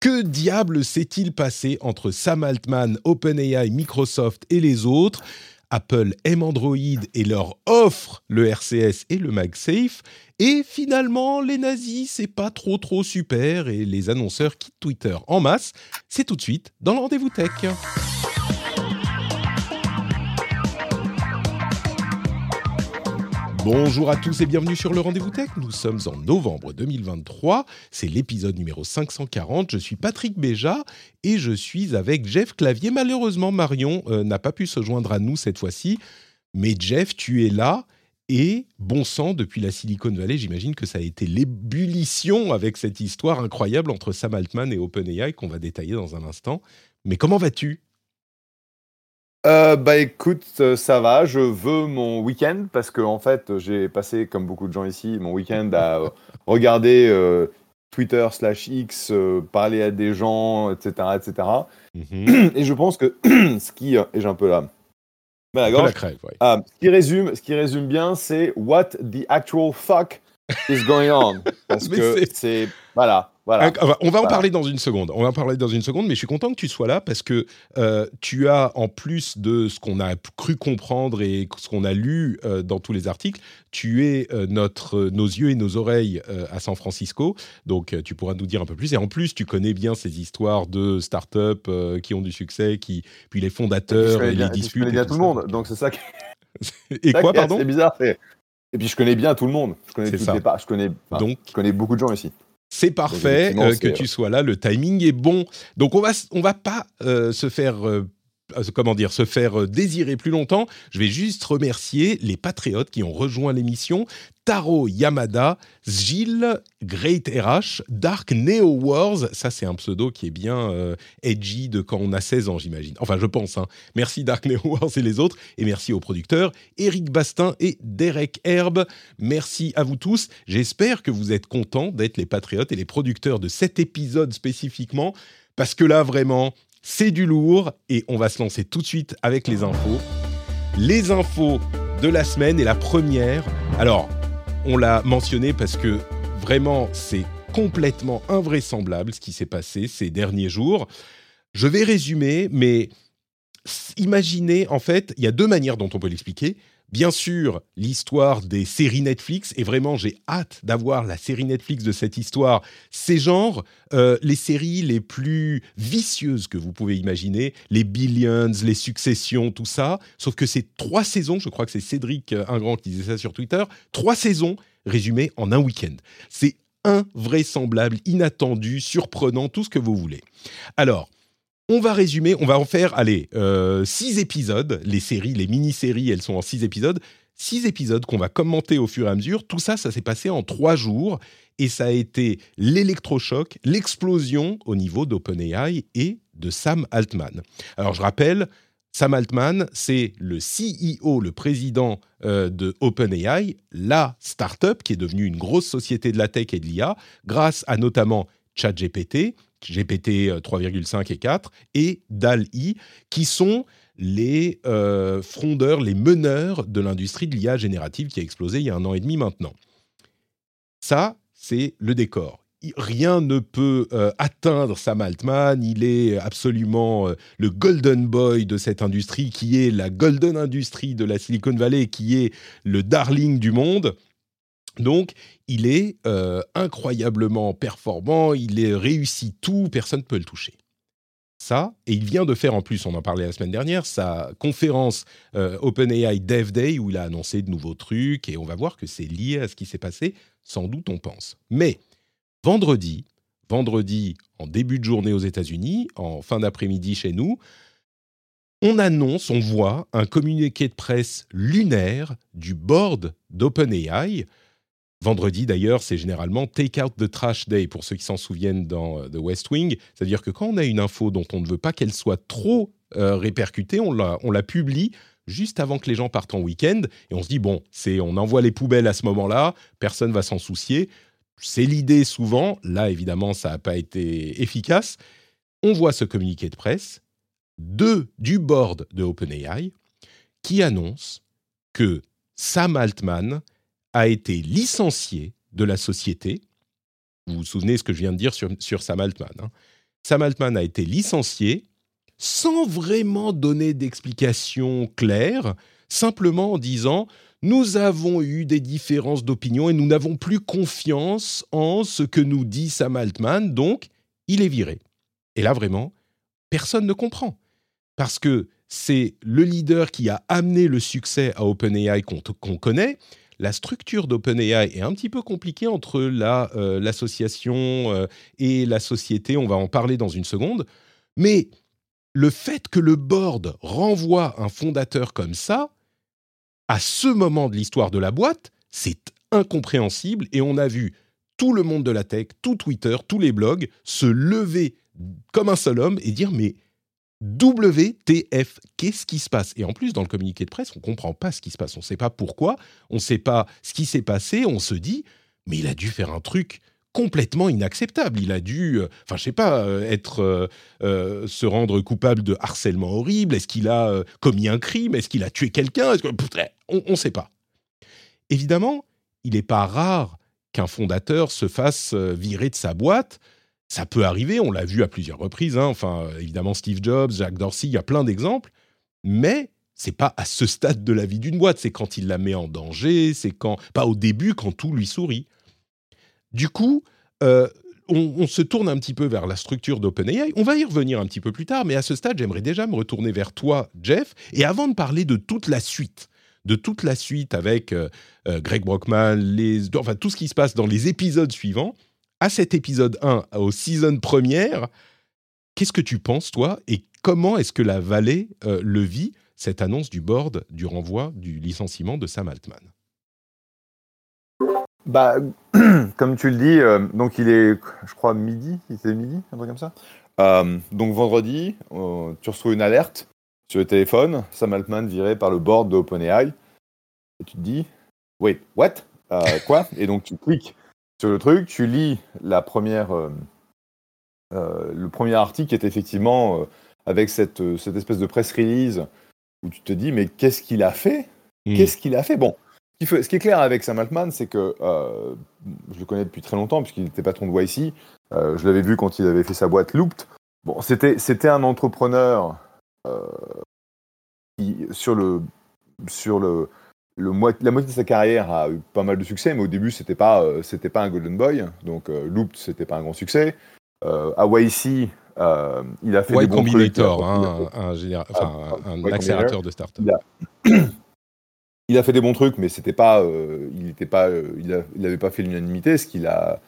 Que diable s'est-il passé entre Sam Altman, OpenAI, Microsoft et les autres? Apple aime Android et leur offre le RCS et le MagSafe. Et finalement, les nazis, c'est pas trop trop super et les annonceurs quittent Twitter en masse. C'est tout de suite dans le rendez-vous tech. Bonjour à tous et bienvenue sur le Rendez-vous Tech. Nous sommes en novembre 2023. C'est l'épisode numéro 540. Je suis Patrick Béja et je suis avec Jeff Clavier. Malheureusement, Marion euh, n'a pas pu se joindre à nous cette fois-ci. Mais Jeff, tu es là et bon sang, depuis la Silicon Valley, j'imagine que ça a été l'ébullition avec cette histoire incroyable entre Sam Altman et OpenAI qu'on va détailler dans un instant. Mais comment vas-tu? Euh, bah écoute, euh, ça va, je veux mon week-end parce que en fait, j'ai passé, comme beaucoup de gens ici, mon week-end à euh, regarder euh, Twitter slash X, euh, parler à des gens, etc., etc. Mhm. Et je pense que ce qui, et j'ai un peu la, la la gorge, crève, ouais. Ah, ce qui résume, ce qui résume bien, c'est what the actual fuck is going on, parce que c'est- voilà, voilà. Ah, On va- on va en parler dans une seconde. On va en parler dans une seconde, mais je suis content que tu sois là parce que euh, tu as, en plus de ce qu'on a cru comprendre et ce qu'on a lu euh, dans tous les articles, tu es euh, notre, nos yeux et nos oreilles à San Francisco. Donc, tu pourras nous dire un peu plus. Et en plus, tu connais bien ces histoires de start-up euh, qui ont du succès, qui, puis les Et puis, je fondateurs connais et bien, les je disputes. connais et bien tout le monde, donc c'est ça qui Et quoi, pardon? C'est bizarre. Et puis je connais bien tout le monde. Je connais ça. les parts. Je connais. enfin, Donc, je connais beaucoup de gens ici. C'est parfait euh, que tu sois là. Le timing est bon. Donc on va on va pas euh, se faire euh, euh, comment dire se faire euh, désirer plus longtemps. Je vais juste remercier les patriotes qui ont rejoint l'émission. Taro Yamada, Gilles, Great RH, Dark Neo Wars, ça c'est un pseudo qui est bien euh, edgy de quand on a 16 ans j'imagine. Enfin je pense. hein. Merci Dark Neo Wars et les autres. Et merci aux producteurs Eric Bastin et Derek Herbe. Merci à vous tous. J'espère que vous êtes contents d'être les patriotes et les producteurs de cet épisode spécifiquement, parce que là, vraiment, c'est du lourd et on va se lancer tout de suite avec les infos. Les infos de la semaine et la première. Alors, on l'a mentionné parce que vraiment, c'est complètement invraisemblable ce qui s'est passé ces derniers jours. Je vais résumer, mais imaginez, en fait, il y a deux manières dont on peut l'expliquer. Bien sûr, l'histoire des séries Netflix, et vraiment, j'ai hâte d'avoir la série Netflix de cette histoire. C'est genre euh, les séries les plus vicieuses que vous pouvez imaginer, les Billions, les Successions, tout ça. Sauf que c'est trois saisons, je crois que c'est Cédric euh, Ingrand qui disait ça sur Twitter, trois saisons résumées en un week-end. C'est invraisemblable, inattendu, surprenant, tout ce que vous voulez. Alors, on va résumer, on va en faire, allez, euh, six épisodes. Les séries, les mini-séries, elles sont en six épisodes. Six épisodes qu'on va commenter au fur et à mesure. Tout ça, ça s'est passé en trois jours. Et ça a été l'électrochoc, l'explosion au niveau d'OpenAI et de Sam Altman. Alors, je rappelle, Sam Altman, c'est le CEO, le président euh, de OpenAI, la startup qui est devenue une grosse société de la tech et de l'IA, grâce à notamment ChatGPT, GPT euh, 3,5 et 4, et DAL-I, qui sont les euh, frondeurs, les meneurs de l'industrie de l'IA générative qui a explosé il y a un an et demi maintenant. Ça, c'est le décor. Rien ne peut euh, atteindre Sam Altman. Il est absolument euh, le golden boy de cette industrie, qui est la golden industrie de la Silicon Valley, qui est le darling du monde. Donc, il est euh, incroyablement performant, il est réussi tout, personne ne peut le toucher. Ça, et il vient de faire en plus, on en parlait la semaine dernière, sa conférence euh, OpenAI Dev Day où il a annoncé de nouveaux trucs et on va voir que c'est lié à ce qui s'est passé, sans doute on pense. Mais vendredi, vendredi en début de journée aux États-Unis, en fin d'après-midi chez nous, on annonce, on voit un communiqué de presse lunaire du board d'OpenAI Vendredi, d'ailleurs, c'est généralement Take Out the Trash Day, pour ceux qui s'en souviennent dans The West Wing. C'est-à-dire que quand on a une info dont on ne veut pas qu'elle soit trop répercutée, on la, on la publie juste avant que les gens partent en week-end, et on se dit, bon, c'est, on envoie les poubelles à ce moment-là, personne va s'en soucier. C'est l'idée souvent, là évidemment ça n'a pas été efficace. On voit ce communiqué de presse de, du board de OpenAI qui annonce que Sam Altman a été licencié de la société. Vous vous souvenez ce que je viens de dire sur, Sam Altman. Hein. Sam Altman a été licencié sans vraiment donner d'explication claire, simplement en disant nous avons eu des différences d'opinion et nous n'avons plus confiance en ce que nous dit Sam Altman, donc il est viré. Et là, vraiment, personne ne comprend. Parce que c'est le leader qui a amené le succès à OpenAI qu'on connaît. La structure d'OpenAI est un petit peu compliquée entre euh, l'association euh, et la société. On va en parler dans une seconde. Mais le fait que le board renvoie un fondateur comme ça, à ce moment de l'histoire de la boîte, c'est incompréhensible et on a vu tout le monde de la tech, tout Twitter, tous les blogs se lever comme un seul homme et dire mais WTF, qu'est-ce qui se passe? Et en plus, dans le communiqué de presse, on ne comprend pas ce qui se passe, on ne sait pas pourquoi, on ne sait pas ce qui s'est passé, on se dit mais il a dû faire un truc complètement inacceptable. Il a dû, euh, enfin, je sais pas, euh, être, euh, se rendre coupable de harcèlement horrible. Est-ce qu'il a commis un crime? Est-ce qu'il a tué quelqu'un? On ne sait pas. Évidemment, il n'est pas rare qu'un fondateur se fasse virer de sa boîte. Ça peut arriver, on l'a vu à plusieurs reprises. Hein. Enfin, évidemment, Steve Jobs, Jack Dorsey, il y a plein d'exemples. Mais c'est pas à ce stade de la vie d'une boîte. C'est quand il la met en danger. C'est quand, pas au début, quand tout lui sourit. Du coup, euh, on, se tourne un petit peu vers la structure d'OpenAI. On va y revenir un petit peu plus tard, mais à ce stade, j'aimerais déjà me retourner vers toi, Jeff. Et avant de parler de toute la suite, de toute la suite avec euh, euh, Greg Brockman, enfin tout ce qui se passe dans les épisodes suivants, à cet épisode 1, au season première, qu'est-ce que tu penses, toi, et comment est-ce que la vallée le vit, cette annonce du board du renvoi du licenciement de Sam Altman? Bah, comme tu le dis, euh, donc il est, je crois, midi, il midi, un truc comme ça. Euh, donc vendredi, euh, tu reçois une alerte sur le téléphone, Sam Altman viré par le board de OpenAI, et tu te dis, wait, what? Quoi? Et donc tu cliques sur le truc, tu lis la première, le premier article qui est effectivement avec cette, cette espèce de press release où tu te dis, mais qu'est-ce qu'il a fait? Hmm. Qu'est-ce qu'il a fait? Bon, ce qui est clair avec Sam Altman, c'est que euh, je le connais depuis très longtemps, puisqu'il était patron de YC. Euh, je l'avais vu quand il avait fait sa boîte Looped. Bon, c'était, c'était un entrepreneur euh, qui, sur, le, sur le, le, la moitié de sa carrière, a eu pas mal de succès, mais au début, c'était pas, c'était pas un Golden Boy. Donc, Looped, c'était pas un grand succès. à YC, il a fait des bons Combinator, hein, un, un, un, accélérateur de start-up. il a fait des bons trucs, mais c'était pas, euh, il n'était pas, euh, il n'avait pas fait l'unanimité, ce qui l'a,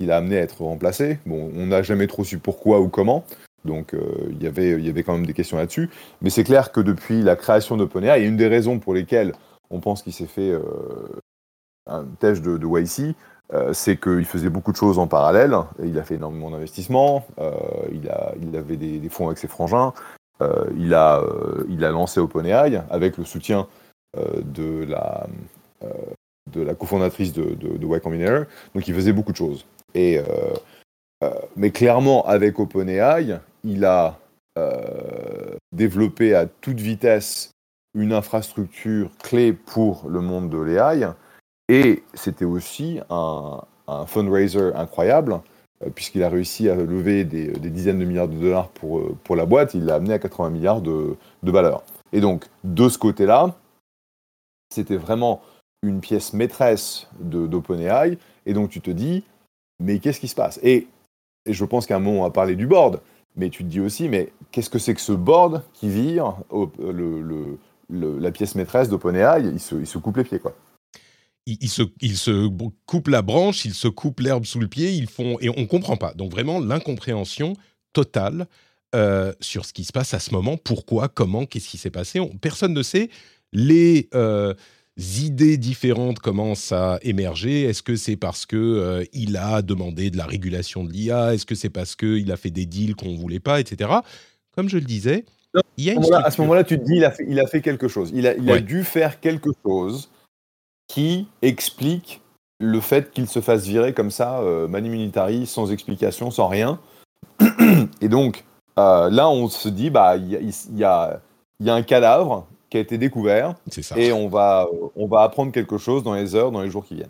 il a amené à être remplacé. Bon, on n'a jamais trop su pourquoi ou comment, donc euh, il y avait, il y avait quand même des questions là-dessus. Mais c'est clair que depuis la création d'OpenAI, et une des raisons pour lesquelles on pense qu'il s'est fait un test de, de YC, c'est qu'il faisait beaucoup de choses en parallèle. il a fait énormément d'investissements. il, a, il avait des, fonds avec ses frangins. il a, lancé OpenAI avec le soutien euh, de la, euh, cofondatrice de, de, de Y Combinator. Donc il faisait beaucoup de choses. Euh, mais clairement, avec OpenAI, il a développé à toute vitesse une infrastructure clé pour le monde de l'AI. Et c'était aussi un, un, fundraiser incroyable, puisqu'il a réussi à lever des, dizaines de milliards de dollars pour, pour la boîte. Il l'a amené à 80 milliards de, de valeur. Et donc, de ce côté-là, c'était vraiment une pièce maîtresse d'OpenAI. Et donc tu te dis, mais qu'est-ce qui se passe? Et, je pense qu'à un moment on va parler du board, mais tu te dis aussi, mais qu'est-ce que c'est que ce board qui vire le, la pièce maîtresse d'OpenAI il se, il coupe les pieds, quoi. Il, se, il se coupe la branche, il se coupe l'herbe sous le pied, ils font et on ne comprend pas. Donc vraiment l'incompréhension totale euh, sur ce qui se passe à ce moment, pourquoi, comment, qu'est-ce qui s'est passé. personne ne sait les, euh, idées différentes commencent à émerger. Est-ce que c'est parce que euh, il a demandé de la régulation de l'IA Est-ce que c'est parce qu'il a fait des deals qu'on ne voulait pas, etc. Comme je le disais, il y a une à ce moment-là, tu te dis, il a fait, il a fait quelque chose. Il a, il a dû faire quelque chose qui explique le fait qu'il se fasse virer comme ça, euh, mani militari, sans explication, sans rien. Et donc, euh, là, on se dit, bah, il y, a, un cadavre qui a été découvert. Et on va, on va apprendre quelque chose dans les heures, dans les jours qui viennent.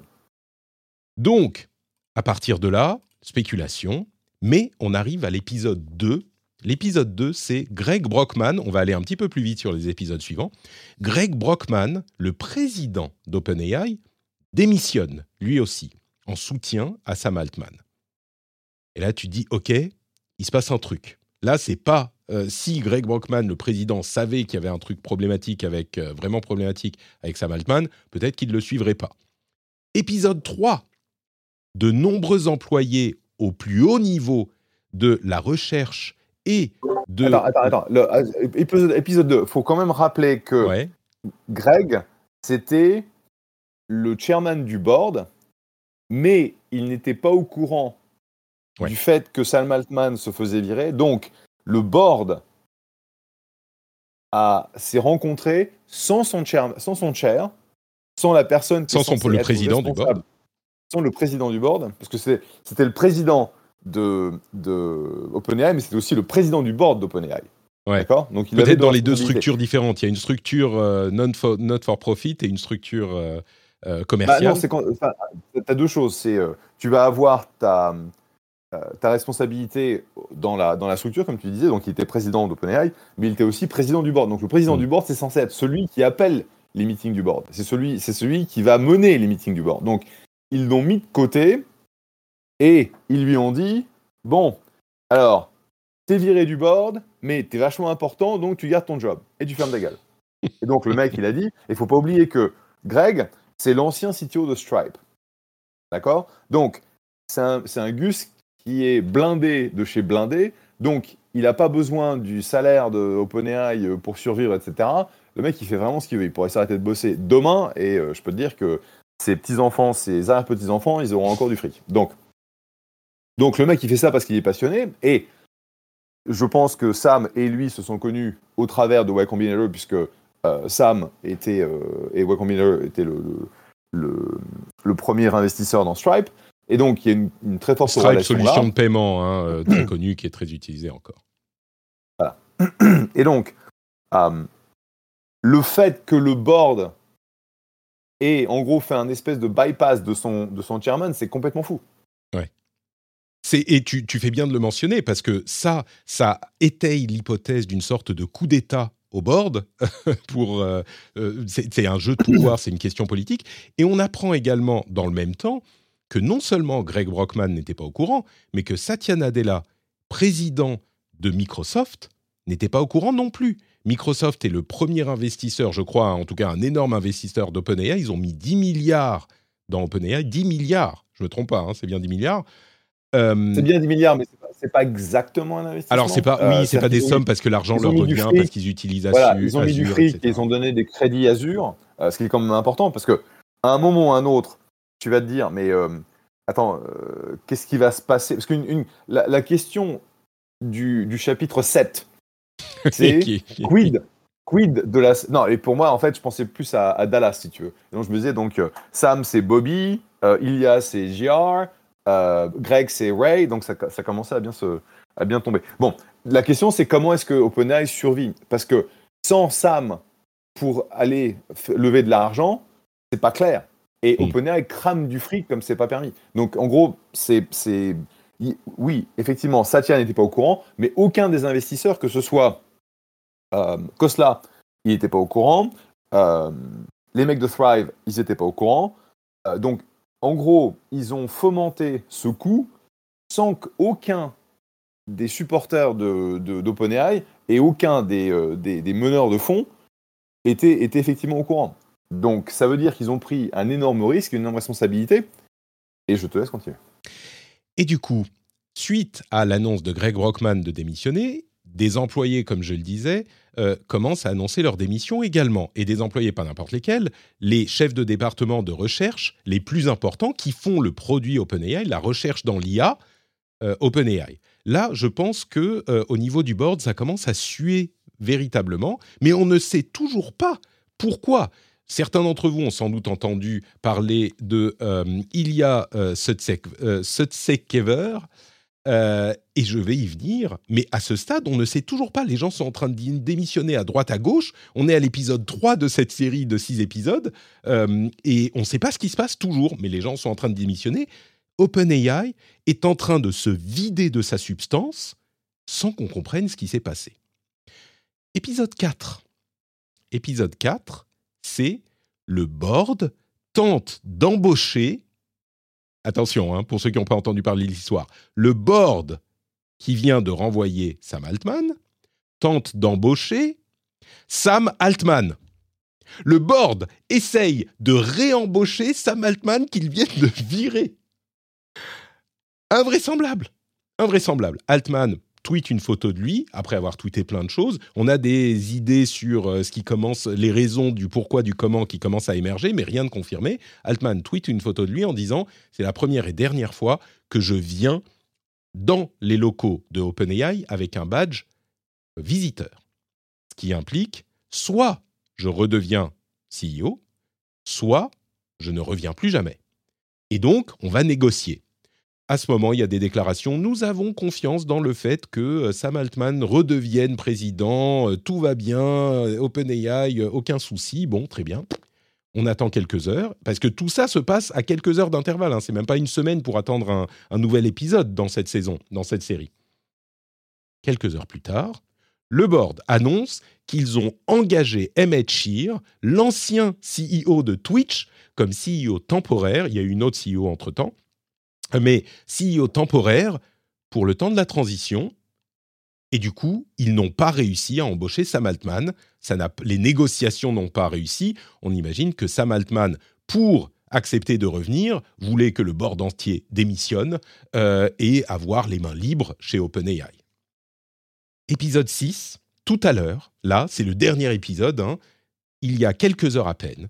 Donc, à partir de là, spéculation. Mais on arrive à l'épisode 2. L'épisode 2, c'est Greg Brockman. On va aller un petit peu plus vite sur les épisodes suivants. Greg Brockman, le président d'OpenAI, démissionne, lui aussi, en soutien à Sam Altman. Et là, tu dis, OK, il se passe un truc. Là, c'est pas euh, si Greg Brockman, le président, savait qu'il y avait un truc problématique avec euh, vraiment problématique avec Sam Altman, peut-être qu'il ne le suivrait pas. Épisode 3. De nombreux employés au plus haut niveau de la recherche et de. Attends, attends, attends. Euh, épisode, 2, il faut quand même rappeler que Greg, c'était le chairman du board, mais il n'était pas au courant du fait que Sam Altman se faisait virer. Donc, le board s'est rencontré sans son, chair, sans son chair, sans la personne qui sans son, le président du board. Sans le président du board, parce que c'était le président de, de OpenAI, mais c'était aussi le président du board d'OpenAI. Ouais. D'accord? Donc Peut-être dans les deux structures différentes. Il y a une structure euh, non for, not for profit et une structure euh, euh, commerciale. Bah non, c'est quand. tu as deux choses. C'est tu vas avoir ta euh, ta responsabilité dans la, dans la structure, comme tu disais, donc il était président d'OpenAI, mais il était aussi président du board. Donc le président mm. du board, c'est censé être celui qui appelle les meetings du board. C'est celui, c'est celui qui va mener les meetings du board. Donc ils l'ont mis de côté et ils lui ont dit Bon, alors, t'es viré du board, mais t'es vachement important, donc tu gardes ton job et tu fermes ta gueule. Et donc le mec, il a dit Il faut pas oublier que Greg, c'est l'ancien CTO de Stripe. D'accord? Donc, c'est un, un Gus qui est blindé de chez blindé. Donc, il n'a pas besoin du salaire de OpenAI pour survivre, etc. Le mec, il fait vraiment ce qu'il veut. Il pourrait s'arrêter de bosser demain et euh, je peux te dire que ses petits-enfants, ses arrière-petits-enfants, ils auront encore du fric. Donc, donc, le mec, il fait ça parce qu'il est passionné. Et je pense que Sam et lui se sont connus au travers de Y Combinator, puisque euh, Sam était, et Y Combinator était le, le, le, premier investisseur dans Stripe. Et donc, il y a une, très forte Stripe, solution de paiement hein, euh, très connue qui est très utilisée encore. Voilà. Et donc, euh, le fait que le board ait en gros fait un espèce de bypass de son, de son chairman, c'est complètement fou. Ouais. Et tu, fais bien de le mentionner parce que ça, ça étaye l'hypothèse d'une sorte de coup d'État au board pour euh, c'est un jeu de pouvoir, c'est une question politique. Et on apprend également dans le même temps que non seulement Greg Brockman n'était pas au courant, mais que Satya Nadella, président de Microsoft, n'était pas au courant non plus. Microsoft est le premier investisseur, je crois, en tout cas un énorme investisseur d'OpenAI. Ils ont mis 10 milliards dans OpenAI, 10 milliards, je ne me trompe pas, hein, c'est bien 10 milliards. Euh, c'est bien 10 milliards, mais ce n'est pas, exactement un investissement. Alors, c'est pas, oui, euh, c'est pas des sommes parce que l'argent leur revient, parce qu'ils utilisent Azure. ils ont mis du fric et ils ont donné des crédits Azure, euh, ce qui est quand même important parce que à un moment ou à un autre, tu vas te dire, mais euh, attends, euh, qu'est-ce qui va se passer? Parce que la, question du, chapitre 7, c'est quid Quid de la. Non, et pour moi, en fait, je pensais plus à, Dallas, si tu veux. donc, je me disais, donc, euh, Sam, c'est Bobby, Ilya, c'est JR, Greg, c'est Ray, donc ça, ça commençait à bien, se, à bien tomber. Bon, la question, c'est comment est-ce que OpenAI survit? Parce que sans Sam pour aller lever de l'argent, c'est pas clair. Et OpenAI crame du fric comme c'est pas permis. Donc en gros, c'est. Oui, effectivement, Satya n'était pas au courant, mais aucun des investisseurs, que ce soit euh, Kosla, il n'était pas au courant. Euh, les mecs de Thrive, ils n'étaient pas au courant. Euh, donc, en gros, ils ont fomenté ce coup sans qu'aucun des supporters d'OpenAI de, et aucun des, des, meneurs de fonds était effectivement au courant. Donc ça veut dire qu'ils ont pris un énorme risque, une énorme responsabilité. Et je te laisse continuer. Et du coup, suite à l'annonce de Greg Rockman de démissionner, des employés, comme je le disais, euh, commencent à annoncer leur démission également. Et des employés, pas n'importe lesquels, les chefs de département de recherche les plus importants qui font le produit OpenAI, la recherche dans l'IA euh, OpenAI. Là, je pense que euh, au niveau du board, ça commence à suer véritablement, mais on ne sait toujours pas pourquoi. Certains d'entre vous ont sans doute entendu parler de Ilya Sutsekever, euh, et je vais y venir, mais à ce stade, on ne sait toujours pas. Les gens sont en train de démissionner à droite, à gauche. On est à l'épisode 3 de cette série de 6 épisodes, euh, et on ne sait pas ce qui se passe toujours, mais les gens sont en train de démissionner. OpenAI est en train de se vider de sa substance sans qu'on comprenne ce qui s'est passé. Épisode 4. Épisode 4, c'est le board tente d'embaucher attention, hein, pour ceux qui n'ont pas entendu parler de l'histoire, le board qui vient de renvoyer Sam Altman tente d'embaucher Sam Altman. Le board essaye de réembaucher Sam Altman qu'il vient de virer. Invraisemblable. Invraisemblable. Altman tweet une photo de lui après avoir tweeté plein de choses. On a des idées sur euh, ce qui commence, les raisons du pourquoi, du comment qui commencent à émerger, mais rien de confirmé. Altman tweet une photo de lui en disant c'est la première et dernière fois que je viens dans les locaux de OpenAI avec un badge visiteur, ce qui implique soit je redeviens CEO, soit je ne reviens plus jamais. Et donc, on va négocier à ce moment, il y a des déclarations. Nous avons confiance dans le fait que euh, Sam Altman redevienne président. Euh, tout va bien. Euh, OpenAI, aucun souci. Bon, très bien. On attend quelques heures parce que tout ça se passe à quelques heures d'intervalle. Hein. C'est même pas une semaine pour attendre un, un nouvel épisode dans cette saison, dans cette série. Quelques heures plus tard, le board annonce qu'ils ont engagé Emmett Shear, l'ancien CEO de Twitch, comme CEO temporaire. Il y a eu une autre CEO entre-temps mais CEO temporaire pour le temps de la transition. Et du coup, ils n'ont pas réussi à embaucher Sam Altman. Les négociations n'ont pas réussi. On imagine que Sam Altman, pour accepter de revenir, voulait que le board entier démissionne euh, et avoir les mains libres chez OpenAI. Épisode 6, tout à l'heure, là, c'est le dernier épisode, hein, il y a quelques heures à peine,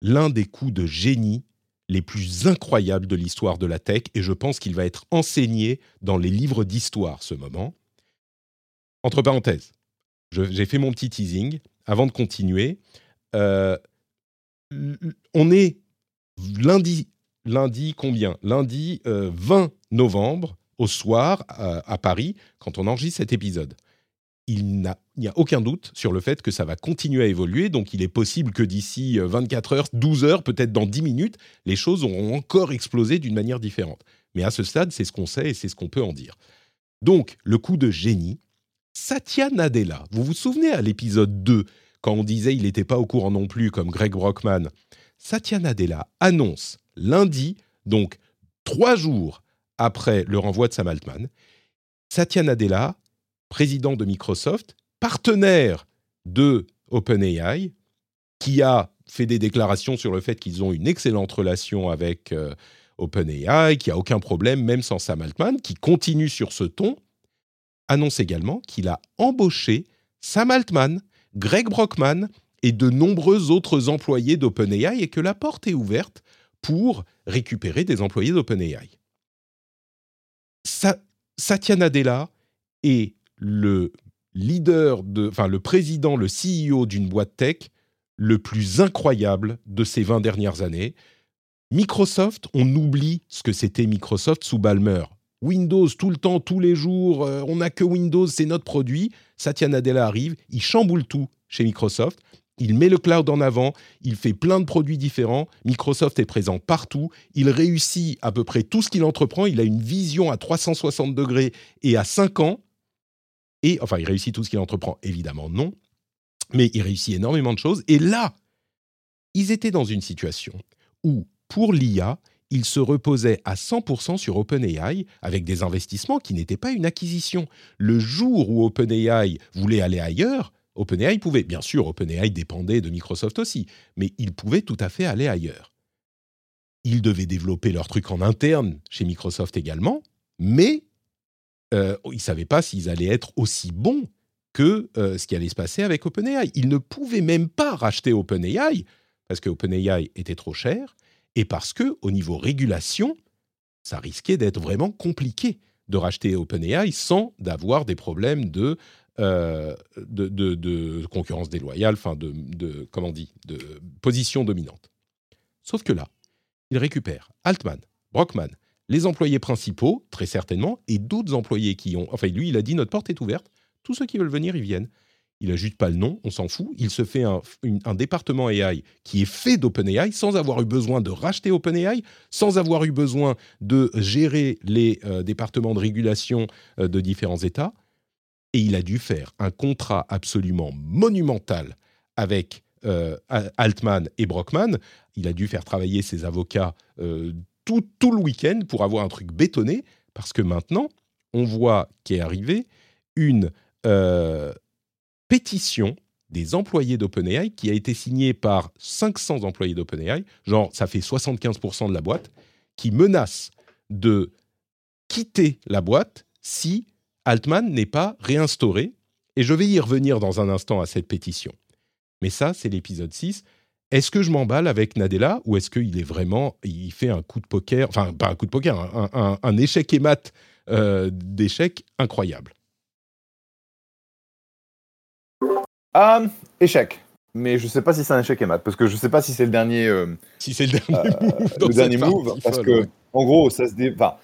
l'un des coups de génie les plus incroyables de l'histoire de la tech et je pense qu'il va être enseigné dans les livres d'histoire ce moment. Entre parenthèses, j'ai fait mon petit teasing avant de continuer. Euh, on est lundi, lundi combien? Lundi 20 euh, novembre au soir à Paris quand on enregistre cet épisode il n'y a, aucun doute sur le fait que ça va continuer à évoluer. Donc, il est possible que d'ici 24 euh, heures, 12 heures, peut-être dans 10 minutes, les choses auront encore explosé d'une manière différente. Mais à ce stade, c'est ce qu'on sait et c'est ce qu'on peut en dire. Donc, le coup de génie, Satya Nadella. Vous vous souvenez à l'épisode 2, quand on disait il n'était pas au courant non plus, comme Greg Brockman Satya Nadella annonce lundi, donc trois jours après le renvoi de Sam Altman, Satya Nadella président de Microsoft, partenaire de OpenAI, qui a fait des déclarations sur le fait qu'ils ont une excellente relation avec euh, OpenAI, qui a aucun problème, même sans Sam Altman, qui continue sur ce ton, annonce également qu'il a embauché Sam Altman, Greg Brockman et de nombreux autres employés d'OpenAI et que la porte est ouverte pour récupérer des employés d'OpenAI. Satya Nadella est le leader, de, enfin le président, le CEO d'une boîte tech le plus incroyable de ces 20 dernières années. Microsoft, on oublie ce que c'était Microsoft sous Balmer. Windows tout le temps, tous les jours, euh, on n'a que Windows, c'est notre produit. Satya Nadella arrive, il chamboule tout chez Microsoft, il met le cloud en avant, il fait plein de produits différents, Microsoft est présent partout, il réussit à peu près tout ce qu'il entreprend, il a une vision à 360 degrés et à 5 ans, et enfin, il réussit tout ce qu'il entreprend, évidemment non, mais il réussit énormément de choses. Et là, ils étaient dans une situation où, pour l'IA, ils se reposaient à 100% sur OpenAI avec des investissements qui n'étaient pas une acquisition. Le jour où OpenAI voulait aller ailleurs, OpenAI pouvait, bien sûr, OpenAI dépendait de Microsoft aussi, mais ils pouvaient tout à fait aller ailleurs. Ils devaient développer leur truc en interne chez Microsoft également, mais euh, ils ne savaient pas s'ils allaient être aussi bons que euh, ce qui allait se passer avec OpenAI. Ils ne pouvaient même pas racheter OpenAI parce que OpenAI était trop cher et parce que au niveau régulation, ça risquait d'être vraiment compliqué de racheter OpenAI sans d'avoir des problèmes de, euh, concurrence déloyale, enfin de, comment de position dominante. Sauf que là, il récupère Altman, Brockman, les employés principaux, très certainement, et d'autres employés qui ont... Enfin, lui, il a dit, notre porte est ouverte, tous ceux qui veulent venir, ils viennent. Il n'ajoute pas le nom, on s'en fout. Il se fait un, département AI qui est fait d'OpenAI sans avoir eu besoin de racheter OpenAI, sans avoir eu besoin de gérer les euh, départements de régulation euh, de différents États. Et il a dû faire un contrat absolument monumental avec euh, Altman et Brockman. Il a dû faire travailler ses avocats tout, le week-end pour avoir un truc bétonné, parce que maintenant, on voit qu'est arrivé une pétition des employés d'OpenAI qui a été signée par 500 employés d'OpenAI, genre ça fait 75% de la boîte, qui menace de quitter la boîte si Altman n'est pas réinstauré. Et je vais y revenir dans un instant à cette pétition. Mais ça, c'est l'épisode 6. Est-ce que je m'emballe avec Nadella ou est-ce qu'il est vraiment, il fait un coup de poker, enfin pas un coup de poker, un, échec et mat euh, d'échec incroyable? Ah, échec. Mais je sais pas si c'est un échec et mat, parce que je sais pas si c'est le dernier. Euh, si c'est le dernier euh, move. le dernier move, parce que, en gros, ça se dé... enfin,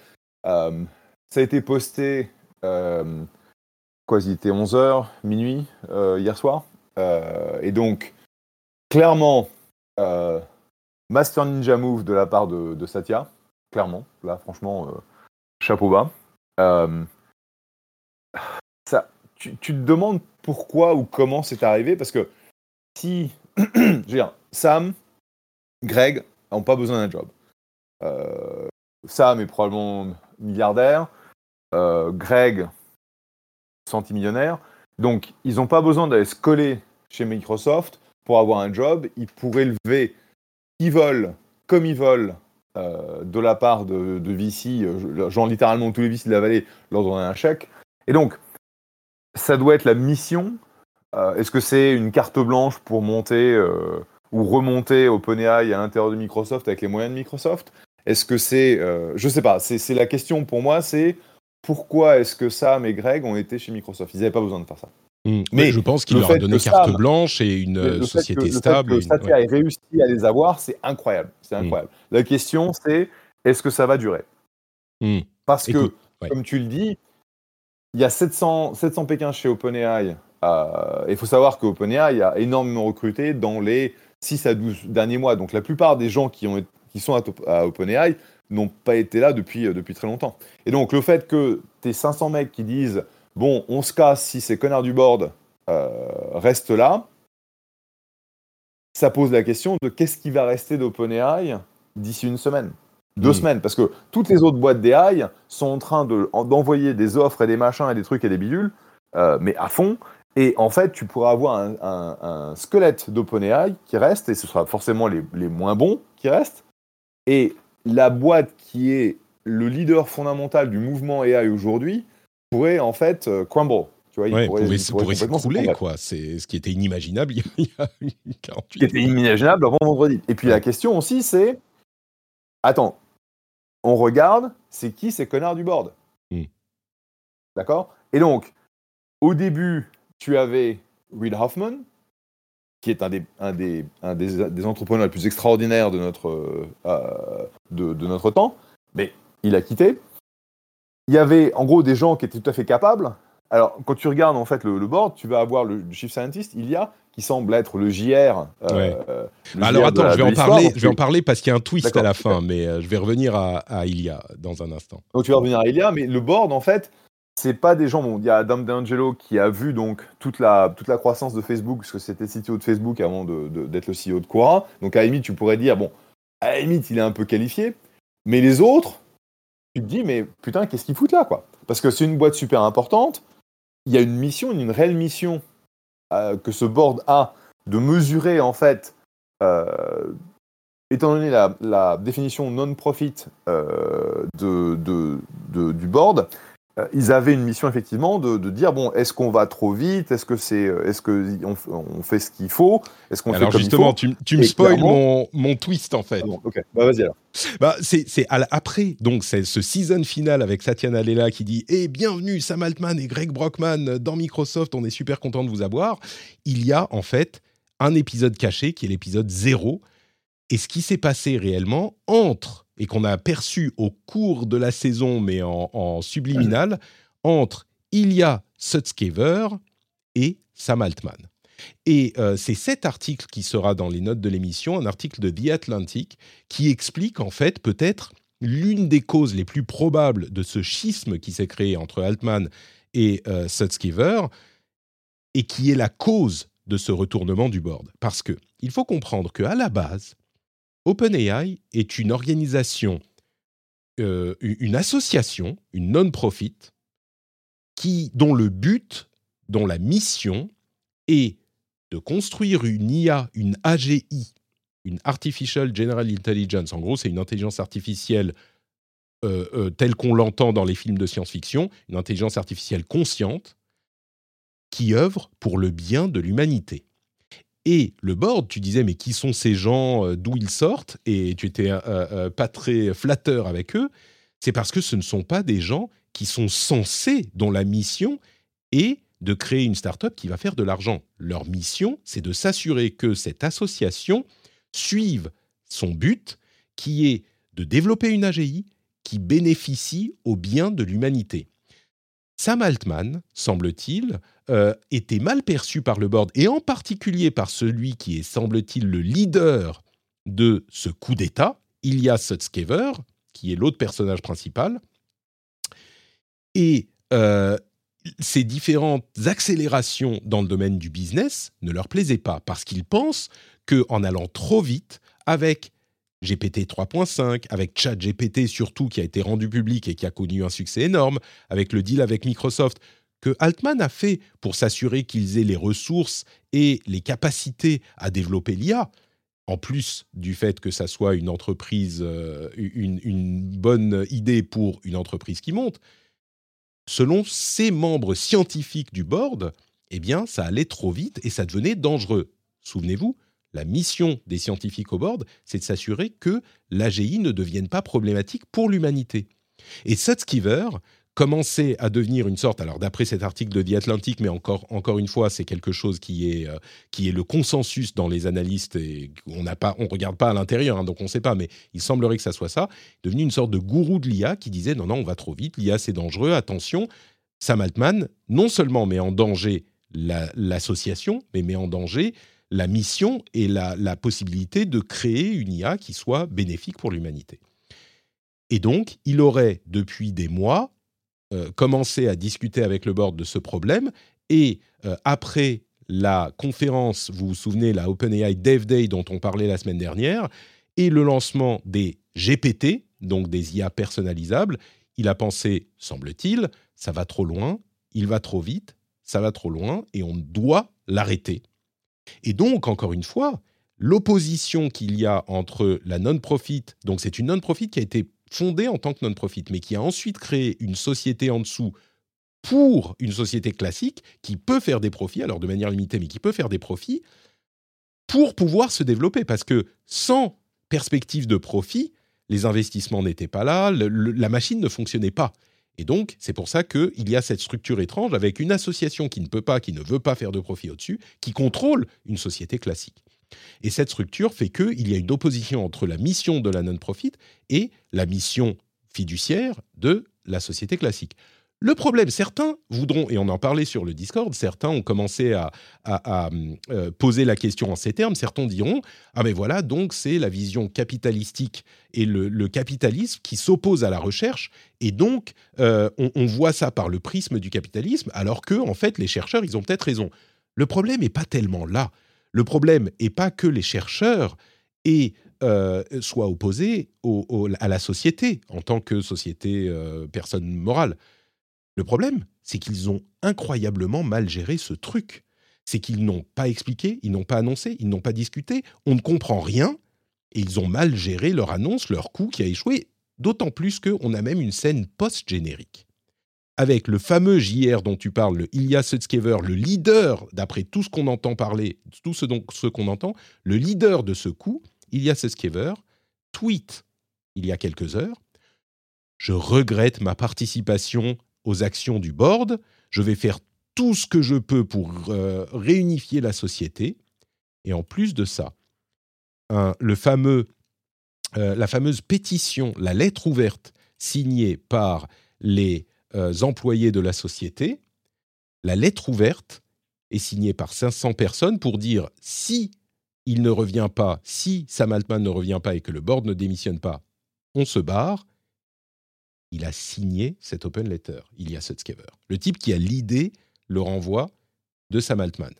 euh, ça a été posté. quoi, il était 11h, minuit, hier soir. et donc, clairement, Master Ninja Move de la part de, Satya. Clairement, là, franchement, chapeau bas. ça, tu, te demandes pourquoi ou comment c'est arrivé Parce que si, Sam, Greg n'ont pas besoin d'un job. Euh, Sam est probablement milliardaire. Euh, Greg, centimillionnaire. Donc, ils n'ont pas besoin d'aller se coller chez Microsoft pour avoir un job. Ils pourraient lever ils veulent, comme ils veulent, euh, de la part de, de VC, genre littéralement tous les VC de la vallée, leur donner un chèque. Et donc, ça doit être la mission. Euh, est-ce que c'est une carte blanche pour monter euh, ou remonter OpenAI à l'intérieur de Microsoft avec les moyens de Microsoft? Est-ce que c'est, euh, je sais pas, c'est la question pour moi, c'est pourquoi est-ce que Sam et Greg ont été chez Microsoft? Ils n'avaient pas besoin de faire ça. Hmm. Mais je pense qu'il leur a donné carte blanche et une société stable. Le fait que Satya ait réussi à les avoir, c'est incroyable. C'est hmm. incroyable. La question, c'est est-ce que ça va durer? Hmm. Parce que, comme tu le dis, il y a 700, 700 Pékins chez OpenAI. Euh, il faut savoir que OpenAI a énormément recruté dans les 6 à 12 derniers mois. Donc la plupart des gens qui, ont, qui sont à, OpenAI n'ont pas été là depuis, euh, depuis très longtemps. Et donc le fait que tes 500 mecs qui disent bon, on se casse si ces connards du board euh, restent là, ça pose la question de qu'est-ce qui va rester d'OpenAI d'ici une semaine. Deux semaines, parce que toutes les autres boîtes d'AI sont en train d'envoyer des offres et des machins et des trucs et des bidules, euh, mais à fond. Et en fait, tu pourras avoir un, squelette d'OpenAI qui reste, et ce sera forcément les, moins bons qui restent. Et la boîte qui est le leader fondamental du mouvement AI aujourd'hui pourrait en fait euh, crumble. Tu vois, il pourrait, s'écrouler, quoi. C'est ce qui était inimaginable il y a 48 Ce qui était inimaginable avant vendredi. Et puis la question aussi, c'est attends, on regarde, c'est qui ces connards du board? Hmm. D'accord? Et donc, au début, tu avais Reid Hoffman, qui est un des, un des, un des, entrepreneurs les plus extraordinaires de notre, euh, de, notre temps, mais il a quitté. Il y avait en gros des gens qui étaient tout à fait capables. Alors, quand tu regardes en fait le, board, tu vas avoir le chief scientist, il y a qui semble être le JR. Euh, Alors attends, je vais en parler. Je vais en parler parce qu'il y a un twist à la fin, mais euh, je vais revenir à, à, Ilia dans un instant. Donc tu vas revenir à Ilia, mais le board en fait, c'est pas des gens. Bon, il y a Adam D'Angelo qui a vu donc toute la toute la croissance de Facebook, parce que c'était CTO de Facebook avant d'être le CEO de Quora. Donc à la limite, tu pourrais dire bon, à la limite, il est un peu qualifié, mais les autres, tu te dis mais putain, qu'est-ce qu'ils foutent là quoi? Parce que c'est une boîte super importante. Il y a une mission, une réelle mission euh, que ce board a de mesurer en fait, euh, étant donné la, définition non-profit euh, de, du board, ils avaient une mission effectivement de, de dire bon, est-ce qu'on va trop vite? Est-ce que c'est, euh, est-ce que on, on fait ce qu'il faut? Est-ce qu'on fait Alors comme justement, il faut? tu, tu me Et spoil clairement- mon, mon twist en fait. Ah bon, ok, bah vas-y alors. Bah, c'est après, donc c'est ce season final avec Satya Nadella qui dit Eh bienvenue Sam Altman et Greg Brockman dans Microsoft, on est super content de vous avoir. Il y a en fait un épisode caché qui est l'épisode 0 et ce qui s'est passé réellement entre et qu'on a perçu au cours de la saison mais en, subliminal entre Ilya Sutskever et Sam Altman. Et euh, c'est cet article qui sera dans les notes de l'émission, un article de The Atlantic, qui explique en fait peut-être l'une des causes les plus probables de ce schisme qui s'est créé entre Altman et euh, Sutskever, et qui est la cause de ce retournement du board. Parce que il faut comprendre qu'à la base, OpenAI est une organisation, euh, une association, une non-profit, dont le but, dont la mission est de construire une IA, une AGI, une Artificial General Intelligence. En gros, c'est une intelligence artificielle euh, euh, telle qu'on l'entend dans les films de science-fiction, une intelligence artificielle consciente qui œuvre pour le bien de l'humanité. Et le board, tu disais, mais qui sont ces gens, euh, d'où ils sortent? Et tu étais euh, euh, pas très flatteur avec eux. C'est parce que ce ne sont pas des gens qui sont censés, dont la mission est de créer une start-up qui va faire de l'argent. Leur mission, c'est de s'assurer que cette association suive son but, qui est de développer une AGI qui bénéficie au bien de l'humanité. Sam Altman, semble-t-il, euh, était mal perçu par le board, et en particulier par celui qui est, semble-t-il, le leader de ce coup d'État, Ilya Sutskever, qui est l'autre personnage principal. Et euh, ces différentes accélérations dans le domaine du business ne leur plaisaient pas, parce qu'ils pensent qu'en allant trop vite, avec GPT 3.5, avec ChatGPT surtout, qui a été rendu public et qui a connu un succès énorme, avec le deal avec Microsoft, que Altman a fait pour s'assurer qu'ils aient les ressources et les capacités à développer l'IA, en plus du fait que ça soit une entreprise, euh, une, une bonne idée pour une entreprise qui monte, selon ces membres scientifiques du board, eh bien, ça allait trop vite et ça devenait dangereux. Souvenez-vous, la mission des scientifiques au board, c'est de s'assurer que l'AGI ne devienne pas problématique pour l'humanité. Et Sutskever commençait à devenir une sorte, alors d'après cet article de The Atlantic, mais encore, encore une fois, c'est quelque chose qui est, euh, qui est le consensus dans les analystes, et on on regarde pas à l'intérieur, hein, donc on ne sait pas, mais il semblerait que ça soit ça, devenu une sorte de gourou de l'IA qui disait non, non, on va trop vite, l'IA c'est dangereux, attention. Sam Altman, non seulement met en danger la- l'association, mais met en danger la mission et la, possibilité de créer une IA qui soit bénéfique pour l'humanité. Et donc, il aurait, depuis des mois, euh, commencé à discuter avec le board de ce problème. Et euh, après la conférence, vous vous souvenez, la OpenAI Dev Day dont on parlait la semaine dernière, et le lancement des GPT, donc des IA personnalisables, il a pensé, semble-t-il, ça va trop loin, il va trop vite, ça va trop loin, et on doit l'arrêter. Et donc, encore une fois, l'opposition qu'il y a entre la non-profit, donc c'est une non-profit qui a été fondée en tant que non-profit, mais qui a ensuite créé une société en dessous pour une société classique qui peut faire des profits, alors de manière limitée, mais qui peut faire des profits, pour pouvoir se développer. Parce que sans perspective de profit, les investissements n'étaient pas là, la machine ne fonctionnait pas. Et donc, c'est pour ça qu'il y a cette structure étrange avec une association qui ne peut pas, qui ne veut pas faire de profit au-dessus, qui contrôle une société classique. Et cette structure fait qu'il y a une opposition entre la mission de la non-profit et la mission fiduciaire de la société classique. Le problème, certains voudront, et on en parlait sur le Discord, certains ont commencé à, euh, poser la question en ces termes, certains diront, ah mais voilà, donc c'est la vision capitalistique et le, capitalisme qui s'oppose à la recherche, et donc euh, on, voit ça par le prisme du capitalisme, alors que en fait les chercheurs, ils ont peut-être raison. Le problème n'est pas tellement là. Le problème n'est pas que les chercheurs euh, soient opposés à la société en tant que société personne morale. Le problème, c'est qu'ils ont incroyablement mal géré ce truc. C'est qu'ils n'ont pas expliqué, ils n'ont pas annoncé, ils n'ont pas discuté, on ne comprend rien, et ils ont mal géré leur annonce, leur coup qui a échoué, d'autant plus qu'on a même une scène post-générique. avec le fameux JR dont tu parles, le Ilya Sutskever, le leader, d'après tout ce qu'on entend parler, tout ce, qu'on entend, le leader de ce coup, Ilya Sutskever, tweet il y a quelques heures, je regrette ma participation aux actions du board, je vais faire tout ce que je peux pour euh, réunifier la société, et en plus de ça, euh, la fameuse pétition, la lettre ouverte signée par les euh, employés de la société, la lettre ouverte est signée par 500 personnes pour dire si il ne revient pas, si Sam Altman ne revient pas et que le board ne démissionne pas, on se barre. Il a signé cette open letter, il y a Sutskever. Le type qui a l'idée le renvoi de Sam Altman.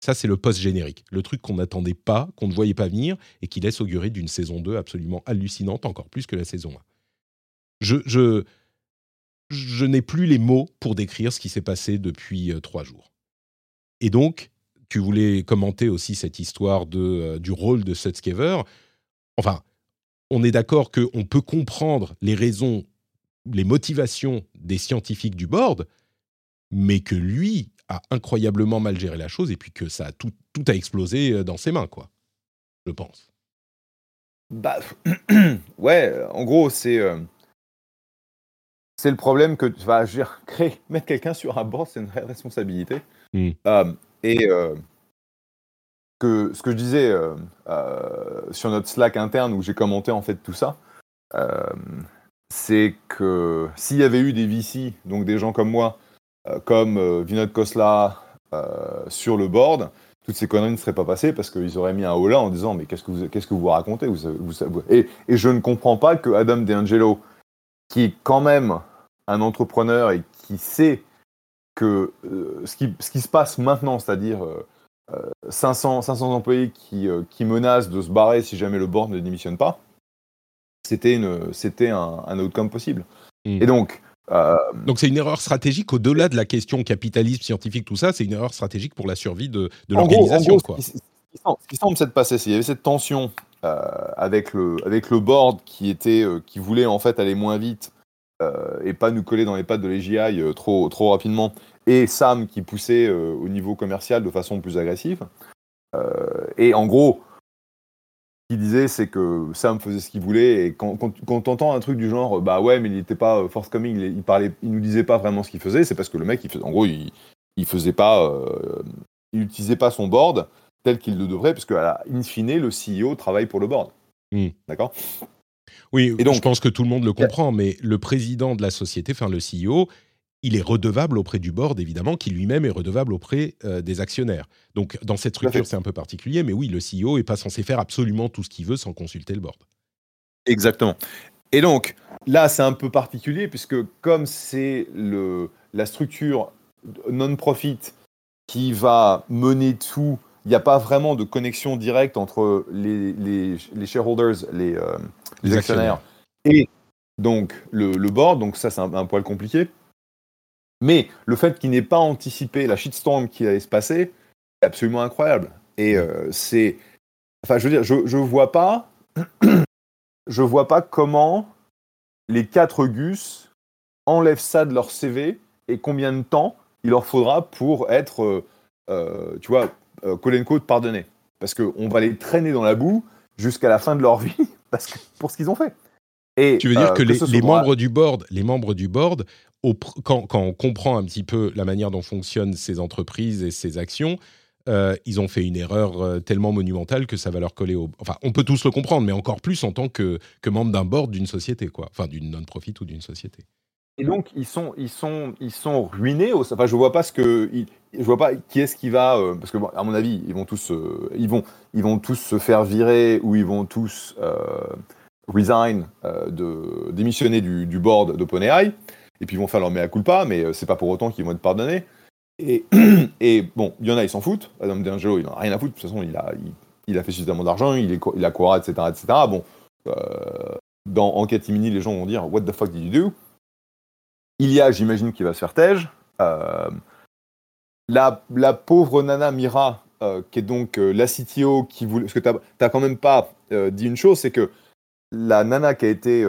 Ça, c'est le post-générique, le truc qu'on n'attendait pas, qu'on ne voyait pas venir et qui laisse augurer d'une saison 2 absolument hallucinante, encore plus que la saison 1. Je, je, je n'ai plus les mots pour décrire ce qui s'est passé depuis euh, trois jours. Et donc, tu voulais commenter aussi cette histoire de, euh, du rôle de Sutskever. Enfin, on est d'accord qu'on peut comprendre les raisons, les motivations des scientifiques du board, mais que lui a incroyablement mal géré la chose et puis que ça a tout, tout a explosé euh, dans ses mains, quoi. Je pense. Bah, ouais, en gros, c'est euh, c'est le problème que tu vas créer, mettre quelqu'un sur un board, c'est une vraie responsabilité. Hmm. Euh, et que ce que je disais sur notre Slack interne où j'ai commenté en fait tout ça, c'est que s'il y avait eu des VC, donc des gens comme moi, euh, comme euh, Vinod Khosla euh, sur le board, toutes ces conneries ne seraient pas passées parce qu'ils auraient mis un haut là en disant mais qu'est-ce que vous, que vous racontez? Vous, et, je ne comprends pas que Adam DeAngelo, qui est quand même un entrepreneur et qui sait que ce, qui, ce, qui, se passe maintenant, c'est-à-dire 500, 500 employés qui, qui, menacent de se barrer si jamais le board ne démissionne pas, c'était, une, c'était un, un outcome possible. Hmm. Et donc, euh, Donc c'est une erreur stratégique au-delà de la question capitalisme, scientifique, tout ça, c'est une erreur stratégique pour la survie de, l'organisation. Ce, qui semble s'être passé, c'est qu'il y avait cette tension euh, avec, le, avec le board qui, était, euh, qui voulait en fait aller moins vite et pas nous coller dans les pattes de l'EGI trop, trop rapidement, et Sam qui poussait au niveau commercial de façon plus agressive. et en gros, qu'il disait, c'est que Sam faisait ce qu'il voulait. Et quand, quand, entend un truc du genre, bah ouais, mais il n'était pas euh, forthcoming, il, il, parlait, il nous disait pas vraiment ce qu'il faisait, c'est parce que le mec, il en gros, il, il faisait pas, euh, il utilisait pas son board tel qu'il le devrait, parce que, in fine, le CEO travaille pour le board. Hmm. D'accord? Oui, et donc, je pense que tout le monde le comprend, mais le président de la société, enfin le CEO, il est redevable auprès du board, évidemment, qui lui-même est redevable auprès euh, des actionnaires. Donc, dans cette structure, c'est un peu particulier, mais oui, le CEO n'est pas censé faire absolument tout ce qu'il veut sans consulter le board. Exactement. Et donc, là, c'est un peu particulier, puisque comme c'est la structure non-profit qui va mener tout, il n'y a pas vraiment de connexion directe entre les, les, shareholders, les, euh, actionnaires, et donc le, board. Donc, ça, c'est un poil compliqué. Mais le fait qu'il n'ait pas anticipé la shitstorm qui allait se passer, c'est absolument incroyable. Et euh, c'est. Enfin, je veux dire, je, je vois pas. je vois pas comment les quatre Gus enlèvent ça de leur CV et combien de temps il leur faudra pour être, euh, euh, tu vois, euh, quote pardonné. Parce qu'on va les traîner dans la boue jusqu'à la fin de leur vie parce que, pour ce qu'ils ont fait. Et, tu veux dire que, les, les, membres du board, les membres du board quand, on comprend un petit peu la manière dont fonctionnent ces entreprises et ces actions, euh, ils ont fait une erreur euh, tellement monumentale que ça va leur coller au. Enfin, on peut tous le comprendre, mais encore plus en tant que, membre d'un board d'une société, quoi. Enfin, d'une non-profit ou d'une société. Et donc, ils sont, ils sont, ils sont ruinés. Enfin, je vois pas ce que. Je vois pas qui est-ce qui va. Euh, parce que, à mon avis, ils vont tous, ils vont, ils vont tous se faire virer ou ils vont tous resign, démissionner du, du board d'OpenAI et puis ils vont faire leur mea culpa, mais euh, c'est pas pour autant qu'ils vont être pardonnés. Et, et bon, il y en a, ils s'en foutent. Adam D'Angelo, il n'en a rien à foutre. De toute façon, il a, il, a fait suffisamment d'argent, il, il a Quora, etc. etc. Bon, euh, dans Enquête Imini, les gens vont dire What the fuck did you do? Il y a, j'imagine, qui va se faire tège. Euh, la, la, pauvre Nana Mira, qui est donc la CTO, qui voulait. Parce que tu n'as quand même pas dit une chose, c'est que la Nana qui a été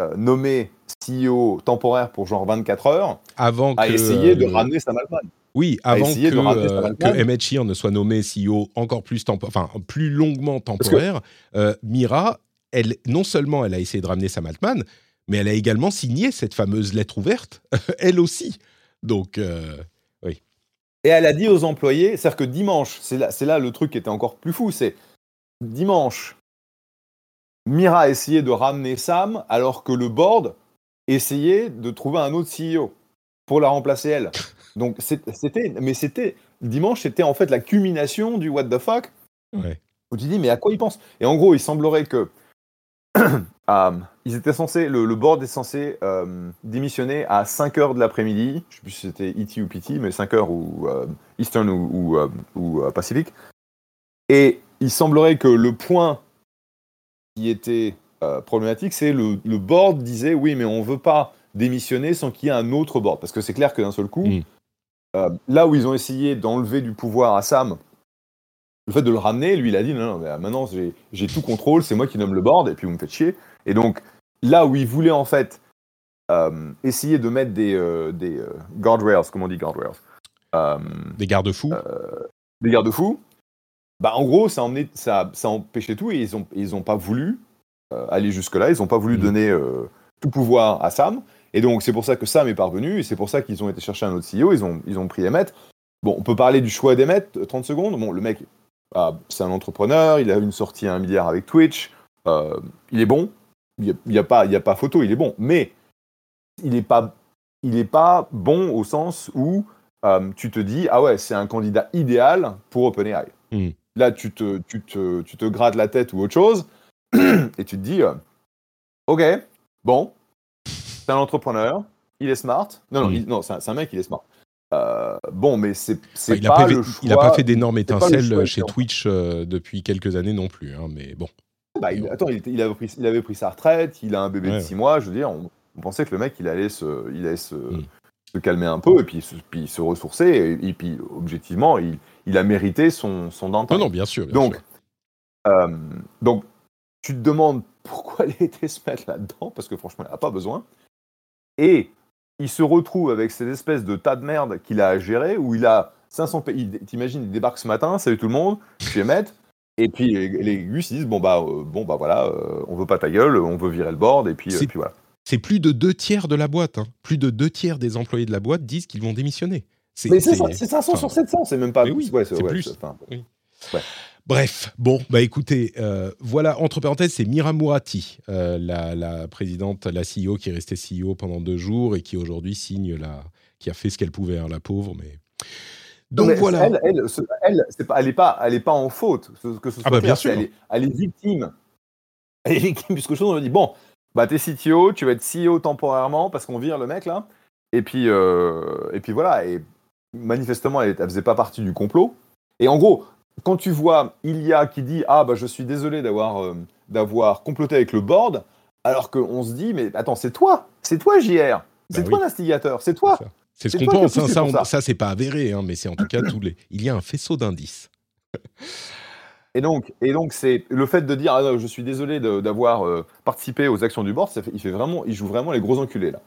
euh, nommé CEO temporaire pour genre 24 heures, Avant a que, essayé de euh, ramener Sam Altman. Oui, avant que, euh, que ne soit nommé CEO encore plus enfin plus longuement temporaire, euh, Mira, elle non seulement elle a essayé de ramener Sam Altman, mais elle a également signé cette fameuse lettre ouverte, elle aussi. Donc euh, Et elle a dit aux employés, c'est-à-dire que dimanche, c'est là, c'est là le truc qui était encore plus fou, c'est dimanche, Mira a essayé de ramener Sam alors que le board essayait de trouver un autre CEO pour la remplacer elle. Donc c'était, mais c'était dimanche, c'était en fait la culmination du what the fuck. ouais. Où tu dis mais à quoi ils pensent? Et en gros, il semblerait que euh, ils étaient censés, le, le board est censé euh, démissionner à 5 heures de l'après-midi. Je sais plus si c'était ET ou PT, mais 5 heures ou euh, Eastern ou, ou, ou, Pacific. Et il semblerait que le point qui était euh, problématique, c'est le, le board disait oui, mais on veut pas démissionner sans qu'il y ait un autre board. Parce que c'est clair que d'un seul coup, Mm. euh, là où ils ont essayé d'enlever du pouvoir à Sam, le fait de le ramener, lui, il a dit non, non, mais maintenant j'ai tout contrôle, c'est moi qui nomme le board, et puis vous me faites chier. Et donc, là où il voulait en fait euh, essayer de mettre des, euh, des euh, guardrails, comment on dit guardrails? Euh, Des garde-fous. des garde-fous, bah en gros, ça, a emmené, ça, ça a empêché tout et ils n'ont ils ont pas voulu euh, aller jusque-là, ils n'ont pas voulu Mhm. donner euh, tout pouvoir à Sam. Et donc, c'est pour ça que Sam est parvenu et c'est pour ça qu'ils ont été chercher un autre CEO, ils ont, ils ont pris Emmett. Bon, on peut parler du choix d'Emmett, euh, 30 secondes. Bon, le mec, ah, c'est un entrepreneur, il a une sortie à un milliard avec Twitch, euh, il est bon, il n'y a, y a, pas- y a pas photo, il est bon, mais il n'est pas, il est pas bon au sens où euh, tu te dis, ah ouais, c'est un candidat idéal pour OpenAI. Hmm. Là, tu te, tu, te, tu te grattes la tête ou autre chose, et tu te dis, euh, ok, bon, c'est un entrepreneur, il est smart. Non, non, Hmm. il- non c'est un, mec, il est smart. Euh, bon, mais c'est il n'a pas, le il a choix- pas fait d'énormes étincelles choix chez. Twitch euh, depuis quelques années non plus. hein, mais bon. Bah, il, attends, il, il avait pris, il avait pris sa retraite, il a un bébé Ouais, de ouais. 6 mois, je veux dire, on, on pensait que le mec, il allait se, il allait se, Mm. se calmer un peu et puis, se- puis se ressourcer, et, et puis objectivement, il, il a mérité son, son downtime. Non, non, bien sûr. bien donc, sûr. euh, donc, tu te demandes pourquoi elle a été se mettre là-dedans, parce que franchement, elle n'a pas besoin. Et il se retrouve avec cette espèce de tas de merde qu'il a à gérer, où il a 500 pays. T'imagines, il débarque ce matin, salut tout le monde, je suis Emmett, et puis les, les gus ils disent bon bah, euh, bon, bah voilà, euh, on veut pas ta gueule, on veut virer le board, et euh, puis voilà. C'est plus de deux tiers de la boîte. hein. Plus de deux tiers des employés de la boîte disent qu'ils vont démissionner. Mais c'est c'est- ça, c'est 500 sur enfin, 700, c'est même pas. Mais oui, ouais, c'est ouais, plus. enfin, Bref, bon, bah écoutez, euh, voilà, entre parenthèses, c'est Mira Mourati, euh, la, la présidente, la CEO qui est restée CEO pendant deux jours et qui aujourd'hui signe la, qui a fait ce qu'elle pouvait, hein, la pauvre, mais. Donc mais voilà. Elle, elle, ce- elle, pas, elle est pas, elle est pas en faute. ce- Que ce soit Ah bah, bien sûr. Elle est, elle est victime. Elle est victime puisque chose on lui dit bon, bah t'es CTO, tu vas être CEO temporairement parce qu'on vire le mec là. Et puis, euh, et puis voilà. Et manifestement, elle, elle faisait pas partie du complot. Et en gros, quand tu vois Ilia qui dit ah bah je suis désolé d'avoir euh, d'avoir comploté avec le board, alors qu'on se dit mais attends c'est toi, c'est toi JR, c'est Bah toi oui. l'instigateur, c'est toi. C'est ce qu'on pense, hein, ça, ça. ça c'est pas avéré, hein, mais c'est en tout cas tous les. Il y a un faisceau d'indices. Et donc, et donc c'est le fait de dire ah, non, je suis désolé d'avoir euh, participé aux actions du board, ça fait, il fait vraiment, il joue vraiment les gros enculés là.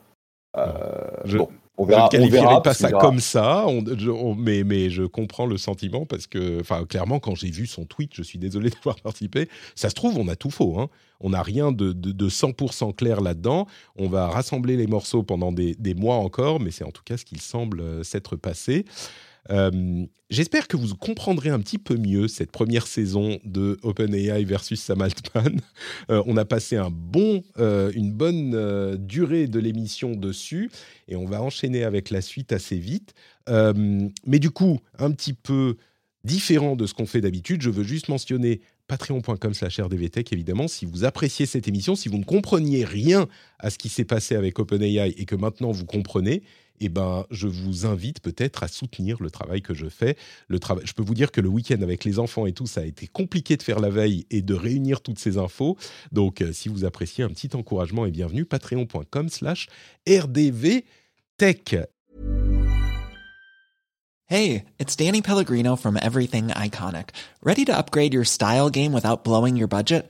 Euh, Je- bon, on Je ne verra, pas ça comme ça, on- je- on- mais, mais je comprends le sentiment parce que, enfin, clairement, quand j'ai vu son tweet, je suis désolé d'avoir participé. Ça se trouve, on a tout faux. Hein. On n'a rien de, de, de 100% clair là-dedans. On va rassembler les morceaux pendant des, des mois encore, mais c'est en tout cas ce qu'il semble euh, s'être passé. Euh, J'espère que vous comprendrez un petit peu mieux cette première saison de OpenAI versus Sam Altman. Euh, on a passé euh, une bonne durée de l'émission dessus et on va enchaîner avec la suite assez vite. Mais du coup, un petit peu différent de ce qu'on fait d'habitude, je veux juste mentionner patreon.com slash rdvtech, évidemment, si vous appréciez cette émission, si vous ne compreniez rien à ce qui s'est passé avec OpenAI et que maintenant vous comprenez, eh ben, je vous invite peut-être à soutenir le travail que je fais. Le je peux vous dire que le week-end avec les enfants et tout, ça a été compliqué de faire la veille et de réunir toutes ces infos. Donc, euh, si vous appréciez un petit encouragement et bienvenue, patreon.com slash rdvtech. Hey, it's Danny Pellegrino from Everything Iconic. Ready to upgrade your style game without blowing your budget?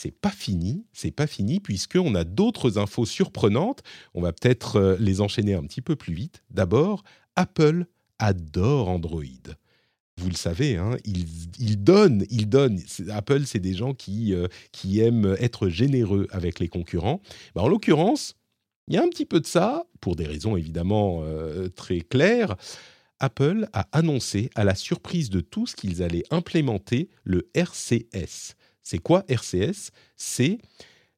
C'est pas fini, c'est pas fini puisqu'on a d'autres infos surprenantes. On va peut-être euh, les enchaîner un petit peu plus vite. D'abord, Apple adore Android. Vous le savez, hein, ils, donnent, ils donnent. Apple, c'est des gens qui, euh, qui aiment être généreux avec les concurrents. Ben, en l'occurrence, il y a un petit peu de ça, pour des raisons évidemment euh, très claires. Apple a annoncé, à la surprise de tous, qu'ils allaient implémenter le RCS. C'est quoi RCS C'est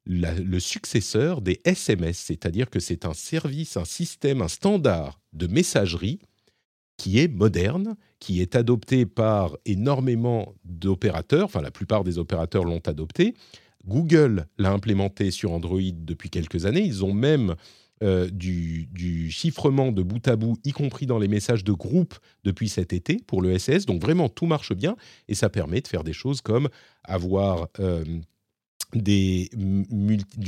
le successeur des SMS, c'est-à-dire que c'est un service, un système, un standard de messagerie qui est moderne, qui est adopté par énormément d'opérateurs, enfin la plupart des opérateurs l'ont adopté. Google l'a implémenté sur Android depuis quelques années. Ils ont même euh, du, du chiffrement de bout à bout, y compris dans les messages de groupe depuis cet été pour le SS. Donc vraiment, tout marche bien et ça permet de faire des choses comme avoir euh, du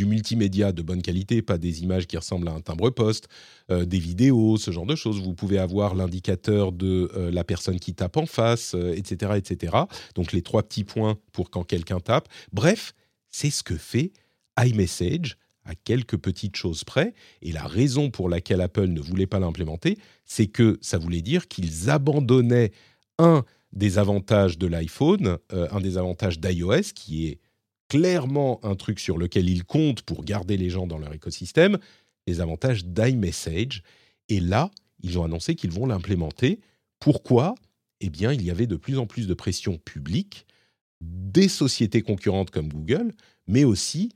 multimédia de bonne qualité, pas des images qui ressemblent à un timbre-poste, euh, des vidéos, ce genre de choses. Vous pouvez avoir l'indicateur de euh, la personne qui tape en face, etc., etc. Donc les trois petits points pour quand quelqu'un tape. Bref, c'est ce que fait iMessage à quelques petites choses près. Et la raison pour laquelle Apple ne voulait pas l'implémenter, c'est que ça voulait dire qu'ils abandonnaient un des avantages de l'iPhone, euh, un des avantages d'iOS, qui est clairement un truc sur lequel ils comptent pour garder les gens dans leur écosystème, les avantages d'iMessage. Et là, ils ont annoncé qu'ils vont l'implémenter. Pourquoi? Eh bien, il y avait de plus en plus de pression publique des sociétés concurrentes comme Google, mais aussi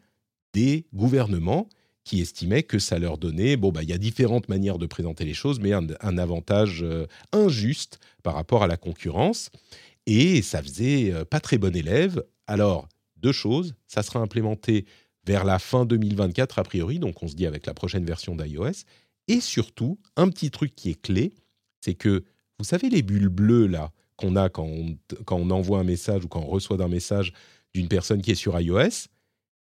des gouvernements qui estimaient que ça leur donnait, bon, bah, il y a différentes manières de présenter les choses, mais un, un avantage euh, injuste par rapport à la concurrence. Et ça faisait euh, pas très bon élève. Alors, deux choses, ça sera implémenté vers la fin 2024 a priori, donc on se dit avec la prochaine version d'iOS. Et surtout, un petit truc qui est clé, c'est que, vous savez, les bulles bleues là qu'on a quand on, quand on envoie un message ou quand on reçoit un message d'une personne qui est sur iOS,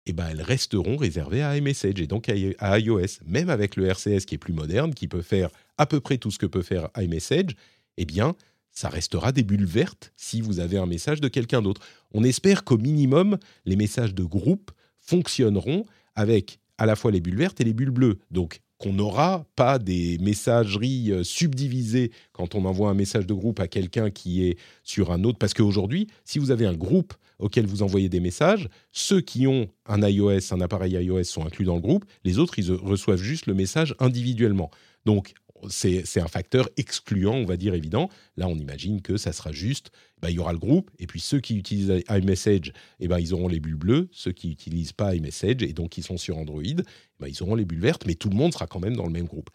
eh ben, elles resteront réservées à iMessage et donc à iOS. Même avec le RCS qui est plus moderne, qui peut faire à peu près tout ce que peut faire iMessage, eh bien, ça restera des bulles vertes si vous avez un message de quelqu'un d'autre. On espère qu'au minimum, les messages de groupe fonctionneront avec à la fois les bulles vertes et les bulles bleues. Donc, qu'on n'aura pas des messageries euh, subdivisées quand on envoie un message de groupe à quelqu'un qui est sur un autre. Parce qu'aujourd'hui, si vous avez un groupe auquel vous envoyez des messages, ceux qui ont un iOS, un appareil iOS sont inclus dans le groupe, les autres, ils reçoivent juste le message individuellement. Donc, c'est un facteur excluant, on va dire évident. Là, on imagine que ça sera juste, bah, il y aura le groupe, et puis ceux qui utilisent iMessage, eh ben, ils auront les bulles bleues, ceux qui n'utilisent pas iMessage, et donc qui sont sur Android, eh ben, ils auront les bulles vertes, mais tout le monde sera quand même dans le même groupe.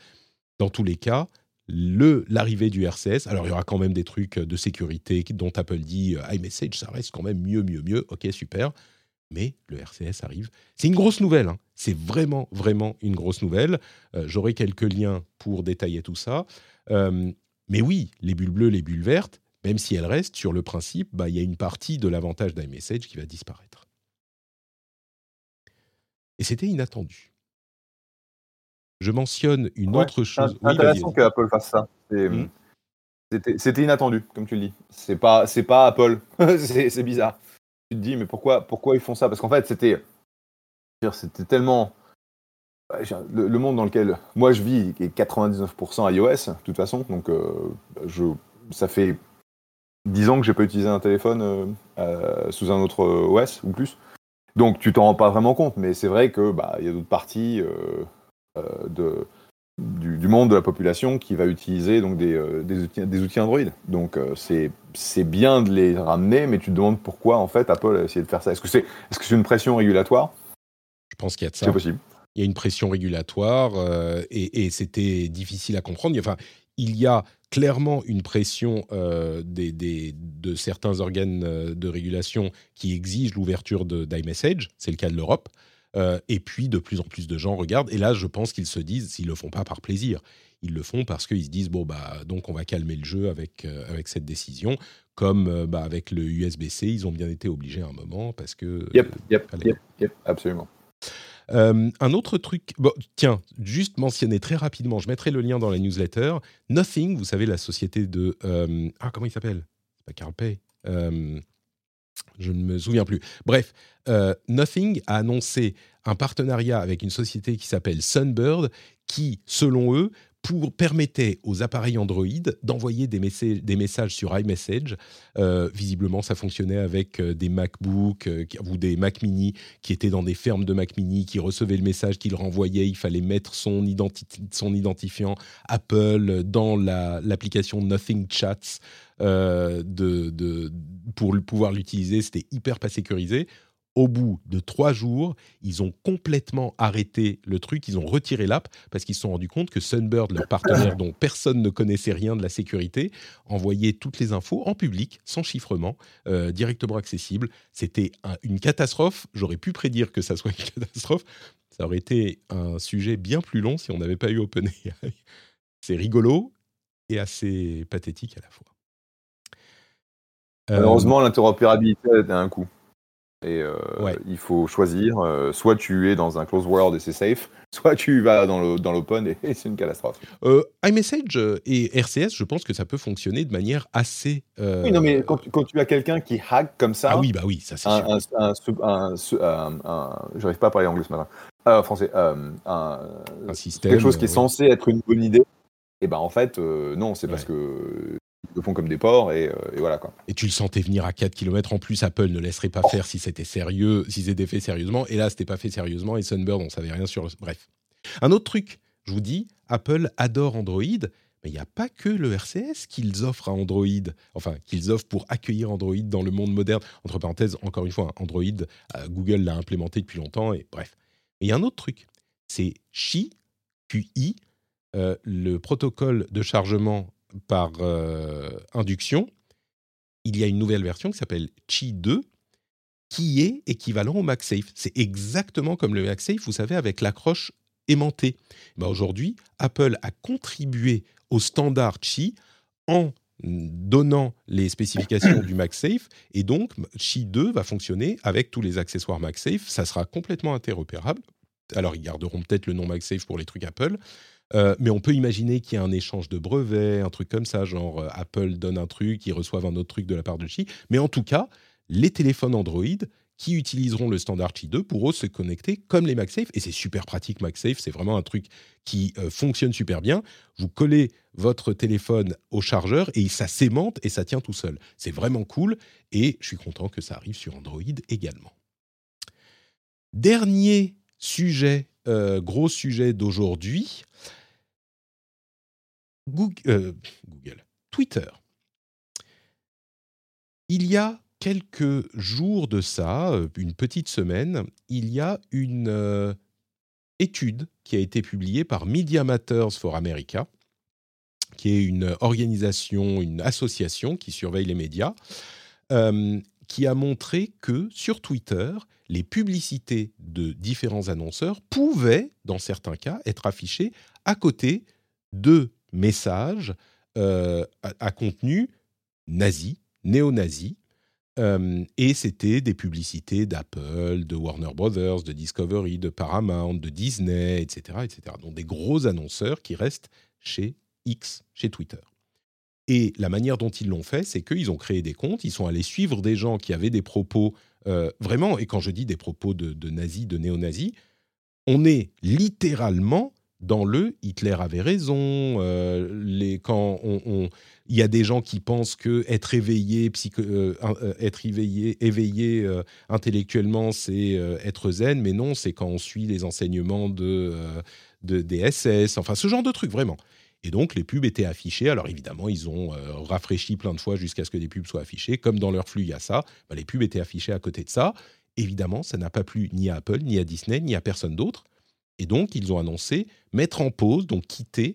Dans tous les cas, l'arrivée du RCS, alors il y aura quand même des trucs de sécurité dont Apple dit euh, iMessage, ça reste quand même mieux, mieux, mieux, ok, super, mais le RCS arrive. C'est une grosse nouvelle, hein. c'est vraiment, vraiment une grosse nouvelle. Euh, J'aurai quelques liens pour détailler tout ça. Euh, mais oui, les bulles bleues, les bulles vertes, même si elles restent, sur le principe, bah, il y a une partie de l'avantage d'iMessage qui va disparaître. Et c'était inattendu. Je mentionne une Ouais, autre C'est chose. Oui, intéressant vas-y, que Apple fasse ça. C'est- Mhm. C'était inattendu, comme tu le dis. C'est pas, c'est pas Apple. c'est bizarre. Tu te dis, mais pourquoi, pourquoi ils font ça? Parce qu'en fait, c'était, c'était tellement le monde dans lequel moi je vis est 99% iOS, de toute façon. Donc, euh, je, ça fait 10 ans que j'ai pas utilisé un téléphone euh, euh, sous un autre OS ou plus. Donc tu t'en rends pas vraiment compte, mais c'est vrai que bah il y a d'autres parties de du, monde de la population qui va utiliser donc des, outils, des outils, Android. Donc c'est c'est bien de les ramener, mais tu te demandes pourquoi en fait Apple a essayé de faire ça. Est-ce que c'est est-ce que c'est une pression régulatoire? Je pense qu'il y a de ça. C'est possible il y a une pression régulatoire euh, et, c'était difficile à comprendre. Enfin, il y a clairement une pression euh, des, de certains organes euh, de régulation qui exigent l'ouverture d'iMessage, c'est le cas de l'Europe. Et puis, de plus en plus de gens regardent. Et là, je pense qu'ils se disent, s'ils le font pas par plaisir, ils le font parce qu'ils se disent, bon, bah, donc on va calmer le jeu avec, avec cette décision. Comme bah, avec le USB-C, ils ont bien été obligés à un moment parce que... Yep, yep, yep, yep, absolument. Euh, un autre truc, bon, tiens, juste mentionner très rapidement, je mettrai le lien dans la newsletter. Nothing, vous savez, la société de. Euh, ah, comment il s'appelle? C'est pas Carl Pay. Euh, je ne me souviens plus. Bref, Nothing a annoncé un partenariat avec une société qui s'appelle Sunbird, qui, selon eux, permettait aux appareils Android d'envoyer des, messages sur iMessage. Euh, visiblement, ça fonctionnait avec euh, des MacBook euh, ou des Mac Mini qui étaient dans des fermes de Mac Mini, qui recevaient le message, qui le renvoyaient. Il fallait mettre son, identifiant Apple dans l'application Nothing Chats pour pouvoir l'utiliser. C'était hyper pas sécurisé au bout de trois jours, ils ont complètement arrêté le truc, ils ont retiré l'app parce qu'ils se sont rendus compte que Sunbird, leur partenaire dont personne ne connaissait rien de la sécurité, envoyait toutes les infos en public, sans chiffrement, euh, directement accessible. C'était une catastrophe. J'aurais pu prédire que ça soit une catastrophe. Ça aurait été un sujet bien plus long si on n'avait pas eu OpenAI. C'est rigolo et assez pathétique à la fois. Malheureusement, l'interopérabilité a un coup. Et euh, il faut choisir. Euh, soit tu es dans un closed world et c'est safe, soit tu vas dans l'open dans et, c'est une catastrophe. Euh, iMessage et RCS, je pense que ça peut fonctionner de manière assez. Oui, non, mais quand, quand tu as quelqu'un qui hack comme ça. Ah oui, bah oui, ça c'est sûr. J'arrive pas à parler anglais ce matin. français. un, système. Quelque chose qui est censé être une bonne idée. Et ben en fait, non, c'est parce que le font comme des porcs et, euh, et, voilà quoi. Et tu le sentais venir à 4 km en plus, Apple ne laisserait pas faire si c'était sérieux, si c'était fait sérieusement. Et là, c'était pas fait sérieusement et Sunbird, on savait rien sur. Bref. Un autre truc, je vous dis, Apple adore Android, mais il n'y a pas que le RCS qu'ils offrent à Android, enfin qu'ils offrent pour accueillir Android dans le monde moderne. Entre parenthèses, encore une fois, Android, euh, Google l'a implémenté depuis longtemps et bref. Mais il y a un autre truc, c'est Qi, QI, euh, le protocole de chargement par euh, induction, il y a une nouvelle version qui s'appelle Qi 2 qui est équivalent au MagSafe. C'est exactement comme le MagSafe, vous savez, avec l'accroche aimantée. Ben Aujourd'hui, Apple a contribué au standard Qi en donnant les spécifications du MagSafe et donc Qi 2 va fonctionner avec tous les accessoires MagSafe. Ça sera complètement interopérable. Alors, ils garderont peut-être le nom MagSafe pour les trucs Apple, euh, mais on peut imaginer qu'il y a un échange de brevets, un truc comme ça, genre euh, Apple donne un truc, ils reçoivent un autre truc de la part de Qi. Mais en tout cas, les téléphones Android qui utiliseront le standard Qi 2 pourront se connecter comme les MagSafe. Et c'est super pratique, MagSafe. C'est vraiment un truc qui euh, fonctionne super bien. Vous collez votre téléphone au chargeur et ça s'aimante et ça tient tout seul. C'est vraiment cool. Et je suis content que ça arrive sur Android également. Dernier sujet, gros sujet d'aujourd'hui. Euh, Google, Twitter. Il y a quelques jours de ça, euh, une petite semaine, il y a une euh, étude qui a été publiée par Media Matters for America, qui est une organisation, une association qui surveille les médias, qui a montré que sur Twitter, les publicités de différents annonceurs pouvaient, dans certains cas, être affichées à côté de messages euh, à, contenu nazi, néo-nazi. Euh, et c'était des publicités d'Apple, de Warner Brothers, de Discovery, de Paramount, de Disney, etc., etc. Donc des gros annonceurs qui restent chez X, chez Twitter. Et la manière dont ils l'ont fait, c'est qu'ils ont créé des comptes, ils sont allés suivre des gens qui avaient des propos euh, vraiment, et quand je dis des propos de, de de néo-nazis, on est littéralement dans le Hitler avait raison. les, quand on, il y a des gens qui pensent que être éveillé, être éveillé, éveillé intellectuellement, c'est être zen, mais non, c'est quand on suit les enseignements de, de, des SS, enfin ce genre de trucs vraiment. Et donc, les pubs étaient affichées. Alors, évidemment, ils ont euh, rafraîchi plein de fois jusqu'à ce que des pubs soient affichées. Comme dans leur flux, il y a ça. Bah, les pubs étaient affichées à côté de ça. Évidemment, ça n'a pas plu ni à Apple, ni à Disney, ni à personne d'autre. Et donc, ils ont annoncé mettre en pause, donc quitter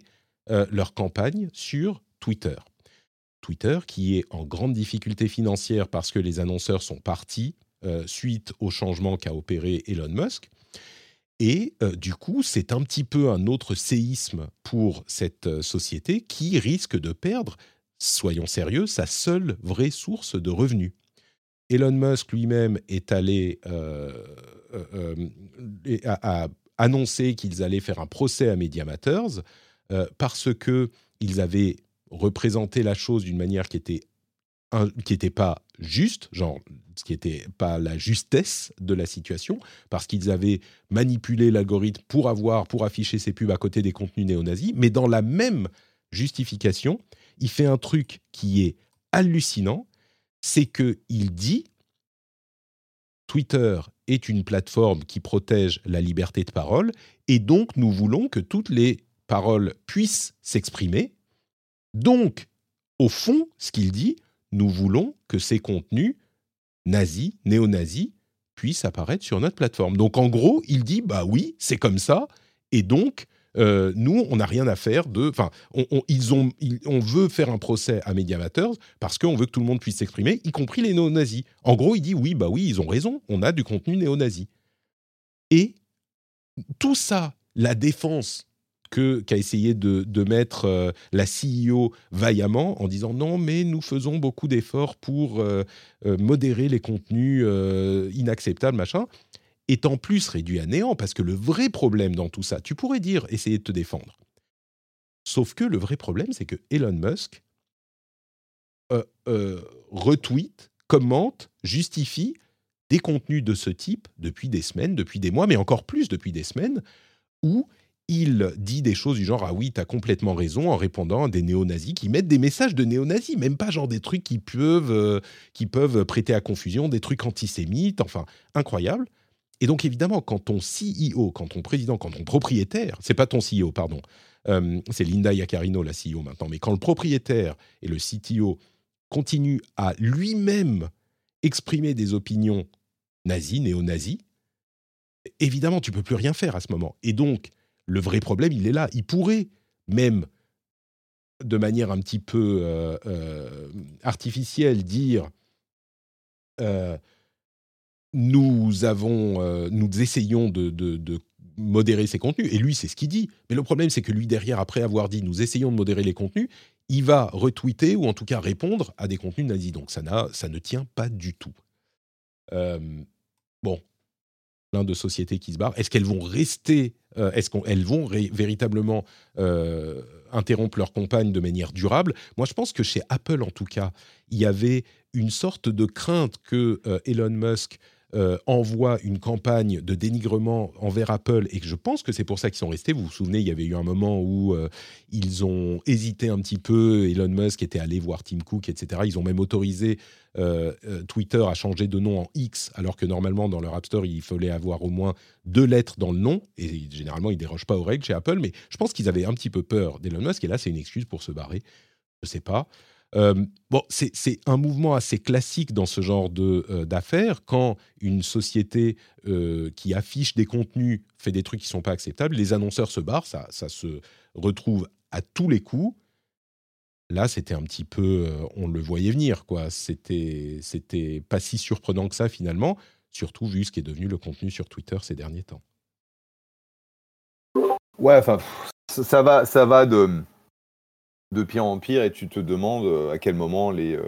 euh, leur campagne sur Twitter. Twitter, qui est en grande difficulté financière parce que les annonceurs sont partis euh, suite au changement qu'a opéré Elon Musk. Et euh, du coup, c'est un petit peu un autre séisme pour cette société qui risque de perdre, soyons sérieux, sa seule vraie source de revenus. Elon Musk lui-même est allé euh, annoncé qu'ils allaient faire un procès à Media Matters parce que ils avaient représenté la chose d'une manière qui était qui n'était pas juste, genre ce qui n'était pas la justesse de la situation, parce qu'ils avaient manipulé l'algorithme pour avoir, pour afficher ces pubs à côté des contenus néo-nazis, mais dans la même justification, il fait un truc qui est hallucinant, c'est que il dit Twitter est une plateforme qui protège la liberté de parole, et donc nous voulons que toutes les paroles puissent s'exprimer. Donc, au fond, ce qu'il dit, nous voulons que ces contenus nazis, néo-nazis, puissent apparaître sur notre plateforme. Donc en gros, il dit, bah oui, c'est comme ça, et donc euh, nous, on n'a rien à faire de. Enfin, on, ils ont, on veut faire un procès à Mediamateurs parce qu'on veut que tout le monde puisse s'exprimer, y compris les néo-nazis. En gros, il dit oui, bah oui, ils ont raison, on a du contenu néo-nazi. Et tout ça, la défense que qu'a essayé de, mettre euh, la CEO vaillamment en disant non mais nous faisons beaucoup d'efforts pour euh, modérer les contenus inacceptables machin est en plus réduit à néant parce que le vrai problème dans tout ça tu pourrais dire essayer de te défendre sauf que le vrai problème c'est que Elon Musk retweet commente justifie des contenus de ce type depuis des semaines depuis des mois mais encore plus depuis des semaines où il dit des choses du genre Ah oui, t'as complètement raison en répondant à des néo-nazis qui mettent des messages de néo-nazis, même pas genre des trucs qui peuvent, euh, qui peuvent prêter à confusion, des trucs antisémites, enfin, incroyable. Et donc évidemment, quand ton CEO, quand ton président, quand ton propriétaire, c'est pas ton CEO, pardon, euh, c'est Linda Yacarino la CEO maintenant, mais quand le propriétaire et le CTO continuent à lui-même exprimer des opinions nazies, néo-nazis, évidemment, tu peux plus rien faire à ce moment. Et donc, le vrai problème, il est là. Il pourrait même, de manière un petit peu euh, euh, artificielle, dire nous avons, nous essayons de, modérer ces contenus. Et lui, c'est ce qu'il dit. Mais le problème, c'est que lui, derrière, après avoir dit nous essayons de modérer les contenus, il va retweeter ou en tout cas répondre à des contenus nazis. Donc ça, ça ne tient pas du tout. bon, plein de sociétés qui se barrent. Est-ce qu'elles vont rester euh, Est-ce qu'elles vont véritablement euh, interrompre leur campagne de manière durable? Moi, je pense que chez Apple, en tout cas, il y avait une sorte de crainte que euh, Elon Musk euh, envoie une campagne de dénigrement envers Apple et que je pense que c'est pour ça qu'ils sont restés. Vous vous souvenez, il y avait eu un moment où euh, ils ont hésité un petit peu. Elon Musk était allé voir Tim Cook, etc. Ils ont même autorisé euh, Twitter à changer de nom en X, alors que normalement dans leur App Store il fallait avoir au moins deux lettres dans le nom. Et généralement ils dérogent pas aux règles chez Apple, mais je pense qu'ils avaient un petit peu peur d'Elon Musk. Et là, c'est une excuse pour se barrer. Je sais pas. Euh, bon, c'est un mouvement assez classique dans ce genre euh, d'affaires. Quand une société euh, qui affiche des contenus fait des trucs qui ne sont pas acceptables, les annonceurs se barrent, ça, ça se retrouve à tous les coups. Là, c'était un petit peu, on le voyait venir, quoi. C'était, c'était pas si surprenant que ça finalement, surtout vu ce qui est devenu le contenu sur Twitter ces derniers temps. Ouais, enfin, ça va, ça va de de pire en pire et tu te demandes euh, à quel moment les, euh,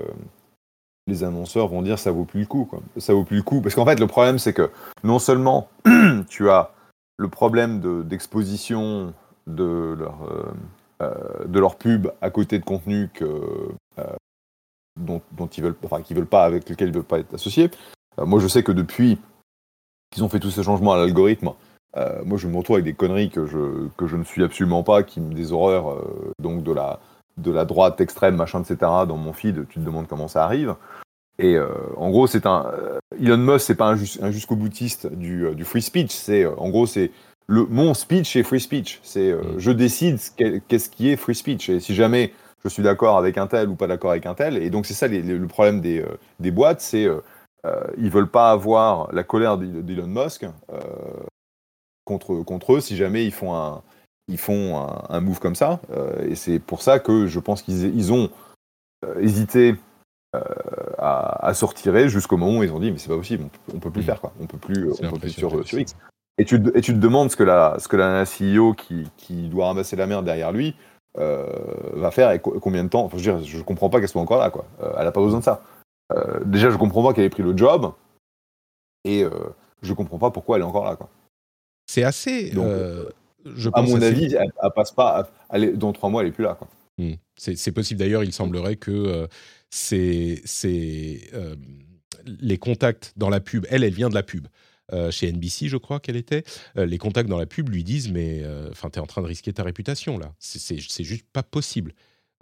les annonceurs vont dire ça vaut plus le coup. Quoi. Ça vaut plus le coup. Parce qu'en fait, le problème, c'est que non seulement tu as le problème d'exposition de, leur, euh, de leur pub à côté de contenu que, dont, dont, ils veulent, enfin, veulent pas, avec lequel ils veulent pas être associés. moi, je sais que depuis qu'ils ont fait tous ces changements à l'algorithme, moi, je me retrouve avec des conneries que je, que je ne suis absolument pas, qui des horreurs, donc de la, de la droite extrême, machin, etc. Dans mon feed, tu te demandes comment ça arrive. Et en gros, c'est un Elon Musk, c'est pas un, jusqu'au boutiste du, du, free speech. C'est en gros, c'est le mon speech est free speech. C'est mm. je décide qu'est-ce qui est free speech. Et si jamais je suis d'accord avec un tel ou pas d'accord avec un tel. Et donc c'est ça le problème des, euh, des boîtes, c'est euh, euh, ils veulent pas avoir la colère d'Elon Musk euh, contre, contre eux si jamais ils font un, ils font un, move comme ça. et c'est pour ça que je pense qu'ils ils ont hésité à, à sortir jusqu'au moment où ils ont dit mais c'est pas possible, on, peut plus mm. faire quoi, on peut plus, on peut plus sur, sur, X. Et tu, et tu te demandes ce que la, ce que la CEO qui, qui doit ramasser la merde derrière lui euh, va faire et combien de temps. Enfin, je dire, je comprends pas qu'elle soit encore là, quoi. Euh, elle a pas besoin de ça. Euh, déjà, je comprends pas qu'elle ait pris le job et je comprends pas pourquoi elle est encore là, quoi. C'est assez. Je à mon avis, elle, passe pas. dans trois mois, elle est plus là, quoi. Hmm. C'est possible d'ailleurs, il semblerait que c'est les contacts dans la pub, elle, elle vient de la pub. Euh, chez NBC, je crois qu'elle était, euh, les contacts dans la pub lui disent mais euh, enfin tu es en train de risquer ta réputation là, c'est juste pas possible.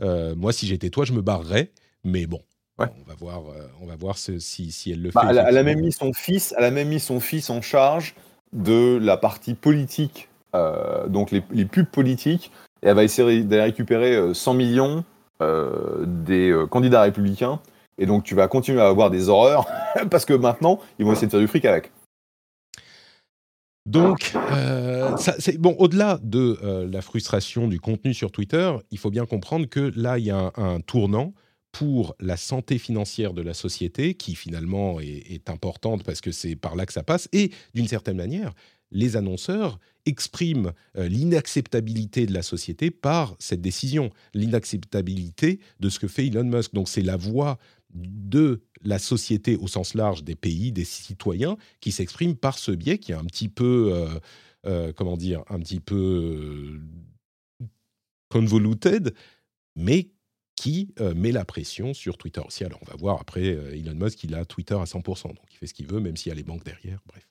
moi, si j'étais toi, je me barrerais, mais bon, On va voir, on va voir si, si, elle le bah, fait. Elle, a même mis son fils, elle a même mis son fils en charge de la partie politique, donc les, les, pubs politiques, et elle va essayer d'aller récupérer 100 millions des candidats républicains. Et donc tu vas continuer à avoir des horreurs parce que maintenant ils vont essayer de faire du fric avec. Donc, euh, bon. Au-delà de euh, la frustration du contenu sur Twitter, il faut bien comprendre que là, il y a un, tournant pour la santé financière de la société, qui finalement est, importante parce que c'est par là que ça passe, et d'une certaine manière, les annonceurs expriment euh, l'inacceptabilité de la société par cette décision, l'inacceptabilité de ce que fait Elon Musk. Donc c'est la voix de la société au sens large des pays, des citoyens, qui s'expriment par ce biais qui est un petit peu, euh, euh, comment dire, un petit peu convoluted, mais qui met la pression sur Twitter aussi. Alors on va voir après, Elon Musk, il a Twitter à 100%, donc il fait ce qu'il veut, même s'il y a les banques derrière, bref.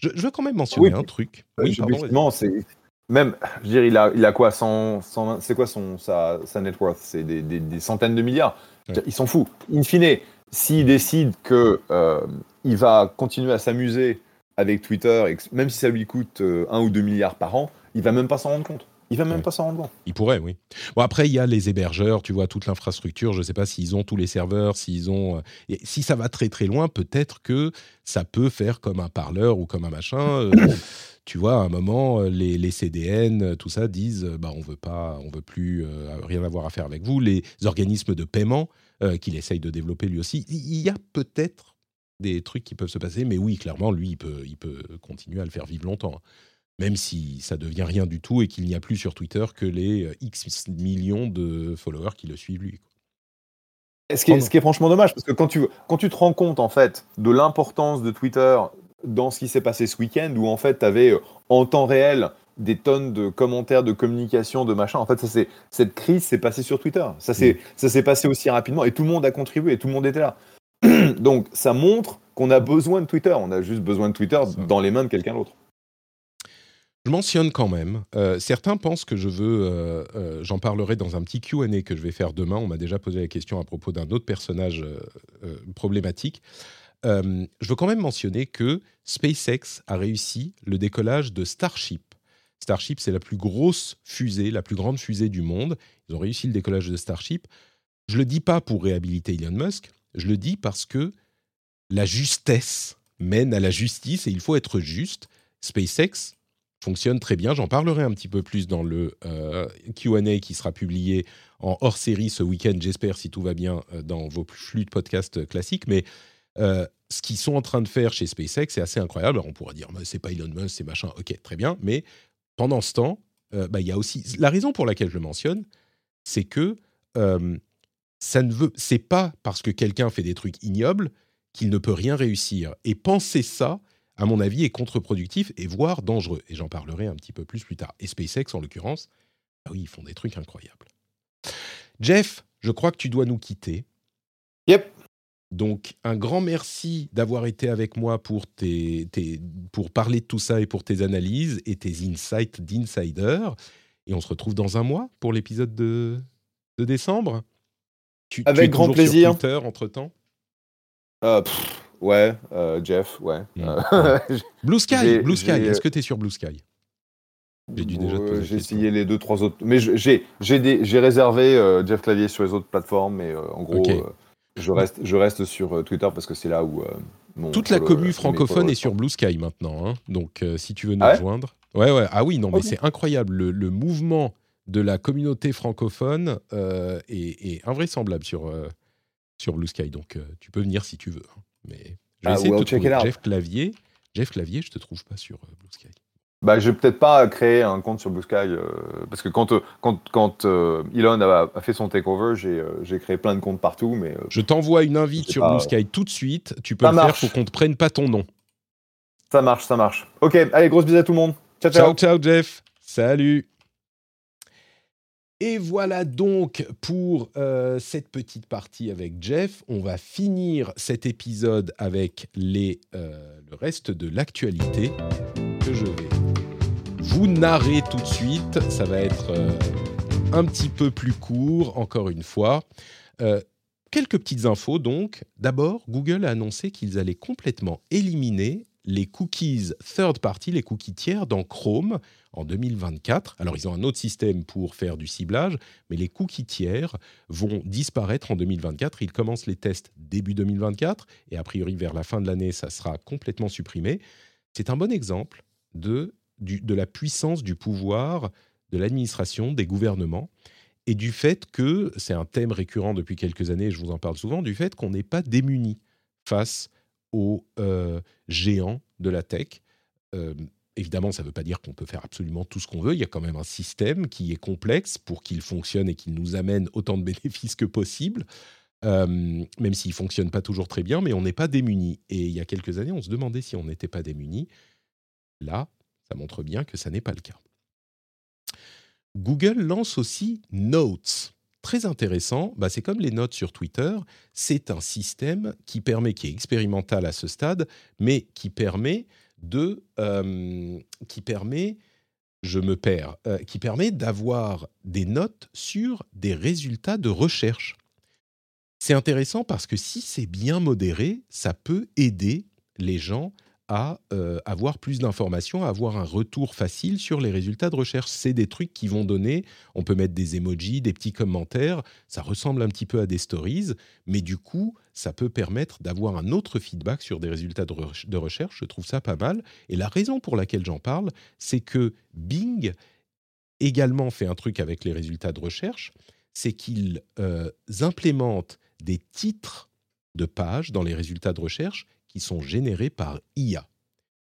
Je, veux quand même mentionner un truc. Oui, pardon, c'est même, je veux dire, il a, il a quoi C'est quoi son, sa, sa net worth? C'est des, des, centaines de milliards. Il s'en fout. In fine, s'il décide que euh, il va continuer à s'amuser avec Twitter, même si ça lui coûte 1 euh, ou 2 milliards par an, il va même pas s'en rendre compte. Il va même pas s'en rendre compte. Il pourrait, oui. Bon, après, il y a les hébergeurs, tu vois, toute l'infrastructure. Je ne sais pas s'ils ont tous les serveurs, s'ils ont. Euh, et si ça va très très loin, peut-être que ça peut faire comme un parleur ou comme un machin. tu vois, à un moment, les, les CDN, tout ça, disent bah, on veut pas, on veut plus rien avoir à faire avec vous. Les organismes de paiement euh, qu'il essaye de développer lui aussi. Il y a peut-être des trucs qui peuvent se passer, mais oui, clairement, lui, il peut, il peut continuer à le faire vivre longtemps. Même si ça devient rien du tout et qu'il n'y a plus sur Twitter que les euh, X millions de followers qui le suivent lui. Ce qui, est, ce qui est franchement dommage, parce que quand tu, quand tu te rends compte en fait de l'importance de Twitter dans ce qui s'est passé ce week-end, où en fait tu avais euh, en temps réel des tonnes de commentaires, de communication, de machin. En fait, ça, c'est, cette crise s'est passée sur Twitter. Ça s'est, mm. ça s'est passé aussi rapidement et tout le monde a contribué, et tout le monde était là. Donc, ça montre qu'on a besoin de Twitter. On a juste besoin de Twitter dans les mains de quelqu'un d'autre. Je mentionne quand même, euh, certains pensent que je veux, euh, euh, j'en parlerai dans un petit Q&A que je vais faire demain. On m'a déjà posé la question à propos d'un autre personnage problématique. je veux quand même mentionner que SpaceX a réussi le décollage de Starship Starship, c'est la plus grosse fusée, la plus grande fusée du monde. Ils ont réussi le décollage de Starship. Je le dis pas pour réhabiliter Elon Musk, je le dis parce que la justesse mène à la justice et il faut être juste. SpaceX fonctionne très bien. J'en parlerai un petit peu plus dans le euh, QA qui sera publié en hors série ce week-end, j'espère, si tout va bien, euh, dans vos flux de podcasts classiques. Mais euh, ce qu'ils sont en train de faire chez SpaceX, c'est assez incroyable. Alors on pourrait dire, c'est pas Elon Musk, c'est machin. Ok, très bien. Mais pendant ce temps, euh, bah, il y a aussi la raison pour laquelle je le mentionne, c'est que euh, ça ne veut, c'est pas parce que quelqu'un fait des trucs ignobles qu'il ne peut rien réussir. Et penser ça, à mon avis, est contre-productif et voire dangereux. Et j'en parlerai un petit peu plus plus tard. Et SpaceX, en l'occurrence, ah oui, ils font des trucs incroyables. Jeff, je crois que tu dois nous quitter. Yep. Donc, un grand merci d'avoir été avec moi pour, tes, pour parler de tout ça et pour tes analyses et tes insights d'insider. Et on se retrouve dans un mois pour l'épisode de, de décembre. Tu, avec grand plaisir. Sur Twitter entre temps euh, Ouais, euh, Jeff, ouais. Hmm. Euh, Blue Sky, Blue Sky. Est-ce que tu es sur Blue Sky? J'ai essayé les deux, trois autres. Mais j'ai réservé Jeff Clavier sur les autres plateformes, mais en gros. Je reste, je reste sur euh, Twitter parce que c'est là où. Euh, Toute la commu francophone est sur Blue Sky maintenant. Hein. Donc, euh, si tu veux nous ah rejoindre. Ouais, ouais. Ah oui, non, mais c'est incroyable. Le, mouvement de la communauté francophone est, invraisemblable sur, sur Blue Sky. Donc, tu peux venir si tu veux. Mais je vais ah, essayer de te trouver Jeff Clavier. Jeff Clavier, je te trouve pas sur Blue Sky. Bah, je vais peut-être pas créer un compte sur Blue Sky euh, parce que quand, euh, quand, quand euh, Elon a, fait son takeover, j'ai créé plein de comptes partout. Mais je t'envoie une invite sur Blue Sky tout de suite. Tu peux le faire pour qu'on te prenne pas ton nom. Ça marche, ça marche. Ok, allez, grosse bise à tout le monde. Ciao, ciao. Ciao, ciao, Jeff. Salut. Et voilà donc pour cette petite partie avec Jeff. On va finir cet épisode avec les, le reste de l'actualité que je vais vous narrer tout de suite. Ça va être euh, un petit peu plus court, encore une fois. Euh, quelques petites infos donc. D'abord, Google a annoncé qu'ils allaient complètement éliminer les cookies third party, les cookies tiers dans Chrome en 2024. Alors ils ont un autre système pour faire du ciblage, mais les cookies tiers vont disparaître en 2024. Ils commencent les tests début 2024 et a priori vers la fin de l'année, ça sera complètement supprimé. C'est un bon exemple de de la puissance du pouvoir de l'administration, des gouvernements, et du fait que, c'est un thème récurrent depuis quelques années, je vous en parle souvent, du fait qu'on n'est pas démuni face aux euh, géants de la tech. Euh, évidemment, ça ne veut pas dire qu'on peut faire absolument tout ce qu'on veut. Il y a quand même un système qui est complexe pour qu'il fonctionne et qu'il nous amène autant de bénéfices que possible. Euh, même s'il fonctionne pas toujours très bien, mais on n'est pas démuni. Et il y a quelques années, on se demandait si on n'était pas démuni. Là, ça montre bien que ça n'est pas le cas. Google lance aussi Notes. Très intéressant, bah c'est comme les notes sur Twitter, c'est un système qui permet, qui est expérimental à ce stade, mais qui permet de, euh, qui permet, je me perds, euh, qui permet d'avoir des notes sur des résultats de recherche. C'est intéressant parce que si c'est bien modéré, ça peut aider les gens à euh, avoir plus d'informations, à avoir un retour facile sur les résultats de recherche. C'est des trucs qui vont donner, on peut mettre des emojis, des petits commentaires, ça ressemble un petit peu à des stories, mais du coup, ça peut permettre d'avoir un autre feedback sur des résultats de, recherche. Je trouve ça pas mal. Et la raison pour laquelle j'en parle, c'est que Bing également fait un truc avec les résultats de recherche, c'est qu'ils euh, implémentent des titres de pages dans les résultats de recherche qui sont générés par IA.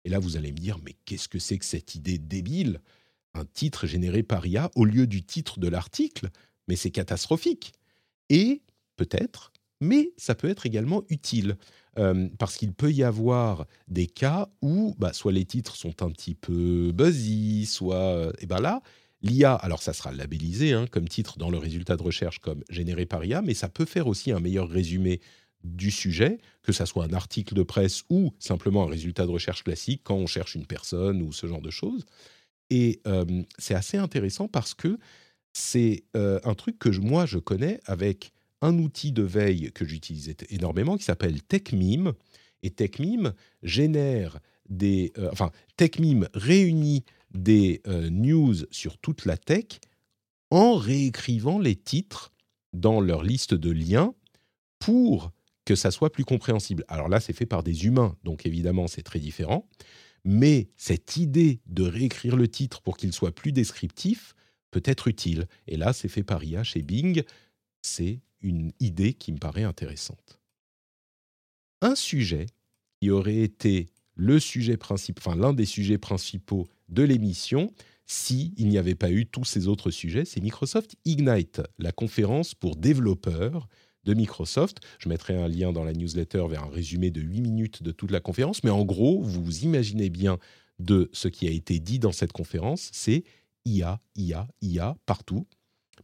Et là, vous allez me dire, mais qu'est-ce que c'est que cette idée débile? Un titre généré par IA au lieu du titre de l'article Mais c'est catastrophique. Et peut-être, mais ça peut être également utile. Euh, parce qu'il peut y avoir des cas où bah, soit les titres sont un petit peu buzzy, soit... Euh, et ben là, l'IA, alors ça sera labellisé hein, comme titre dans le résultat de recherche comme généré par IA, mais ça peut faire aussi un meilleur résumé du sujet, que ça soit un article de presse ou simplement un résultat de recherche classique quand on cherche une personne ou ce genre de choses. Et euh, c'est assez intéressant parce que c'est euh, un truc que moi je connais avec un outil de veille que j'utilise énormément qui s'appelle TechMeme. Et TechMeme génère des. Euh, enfin, TechMeme réunit des news sur toute la tech en réécrivant les titres dans leur liste de liens pour que ça soit plus compréhensible. Alors là, c'est fait par des humains, donc évidemment, c'est très différent. Mais cette idée de réécrire le titre pour qu'il soit plus descriptif peut être utile. Et là, c'est fait par IA chez Bing. C'est une idée qui me paraît intéressante. Un sujet qui aurait été le sujet principal, enfin l'un des sujets principaux de l'émission, si il n'y avait pas eu tous ces autres sujets, c'est Microsoft Ignite, la conférence pour développeurs de Microsoft. Je mettrai un lien dans la newsletter vers un résumé de 8 minutes de toute la conférence. Mais en gros, vous imaginez bien de ce qui a été dit dans cette conférence, c'est IA, IA, IA partout.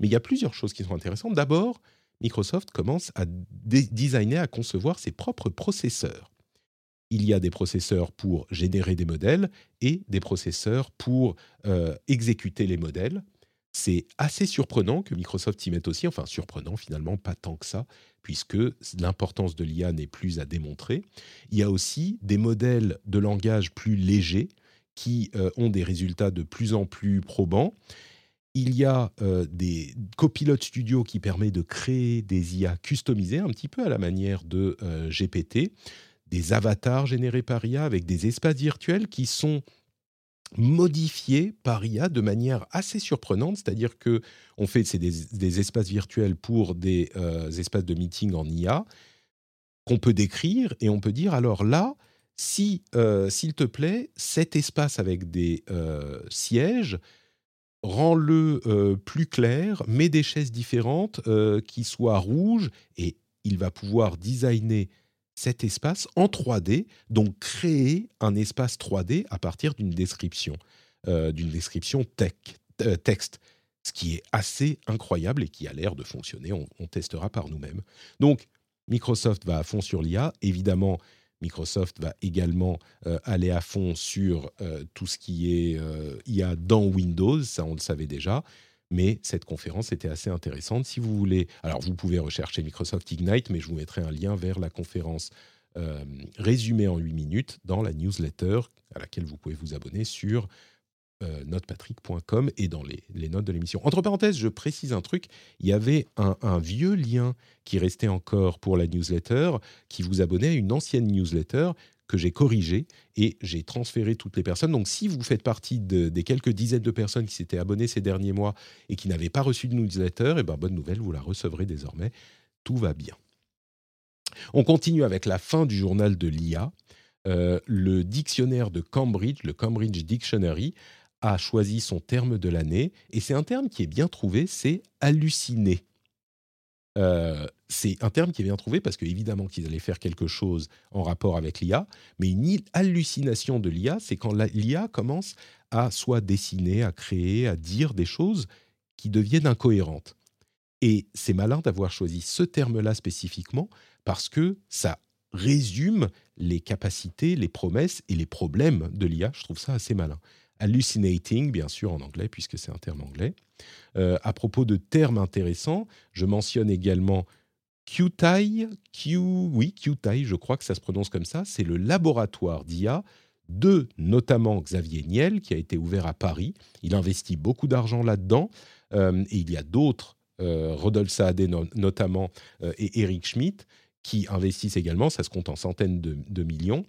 Mais il y a plusieurs choses qui sont intéressantes. D'abord, Microsoft commence à designer, à concevoir ses propres processeurs. Il y a des processeurs pour générer des modèles et des processeurs pour euh, exécuter les modèles. C'est assez surprenant que Microsoft y mette aussi, enfin surprenant finalement, pas tant que ça, puisque l'importance de l'IA n'est plus à démontrer. Il y a aussi des modèles de langage plus légers qui euh, ont des résultats de plus en plus probants. Il y a euh, des copilotes studio qui permettent de créer des IA customisés, un petit peu à la manière de euh, GPT, des avatars générés par IA avec des espaces virtuels qui sont modifiés par IA de manière assez surprenante, c'est-à-dire que on fait c'est des, espaces virtuels pour des espaces de meeting en IA qu'on peut décrire et on peut dire alors là si, euh, s'il te plaît, cet espace avec des euh, sièges, rends-le euh, plus clair, mets des chaises différentes qui soient rouges et il va pouvoir designer cet espace en 3D, donc créer un espace 3D à partir d'une description, d'une description texte, ce qui est assez incroyable et qui a l'air de fonctionner. On, testera par nous-mêmes. Donc, Microsoft va à fond sur l'IA. Évidemment, Microsoft va également euh, aller à fond sur euh, tout ce qui est euh, IA dans Windows, ça on le savait déjà. Mais cette conférence était assez intéressante. Si vous voulez, alors vous pouvez rechercher Microsoft Ignite, mais je vous mettrai un lien vers la conférence résumée en 8 minutes dans la newsletter à laquelle vous pouvez vous abonner sur euh, notepatrick.com et dans les, notes de l'émission. Entre parenthèses, je précise un truc, il y avait un, vieux lien qui restait encore pour la newsletter, qui vous abonnait à une ancienne newsletter que j'ai corrigée et j'ai transféré toutes les personnes. Donc si vous faites partie des quelques dizaines de personnes qui s'étaient abonnées ces derniers mois et qui n'avaient pas reçu de newsletter, et eh ben bonne nouvelle, vous la recevrez désormais. Tout va bien. On continue avec la fin du journal de l'IA. Euh, le dictionnaire de Cambridge, le Cambridge Dictionary, a choisi son terme de l'année, et c'est un terme qui est bien trouvé, c'est halluciner. Euh, c'est un terme qui est bien trouvé parce qu'évidemment qu'ils allaient faire quelque chose en rapport avec l'IA, mais une hallucination de l'IA, c'est quand l'IA commence à soit dessiner, à créer, à dire des choses qui deviennent incohérentes. Et c'est malin d'avoir choisi ce terme-là spécifiquement parce que ça résume les capacités, les promesses et les problèmes de l'IA. Je trouve ça assez malin hallucinating, bien sûr en anglais, puisque c'est un terme anglais. Euh, à propos de termes intéressants, je mentionne également QTI, Q, oui, QTI, je crois que ça se prononce comme ça, c'est le laboratoire d'IA de notamment Xavier Niel, qui a été ouvert à Paris. Il investit beaucoup d'argent là-dedans, euh, et il y a d'autres, euh, Rodolphe Saadé notamment, et Eric Schmidt, qui investissent également, ça se compte en centaines de millions.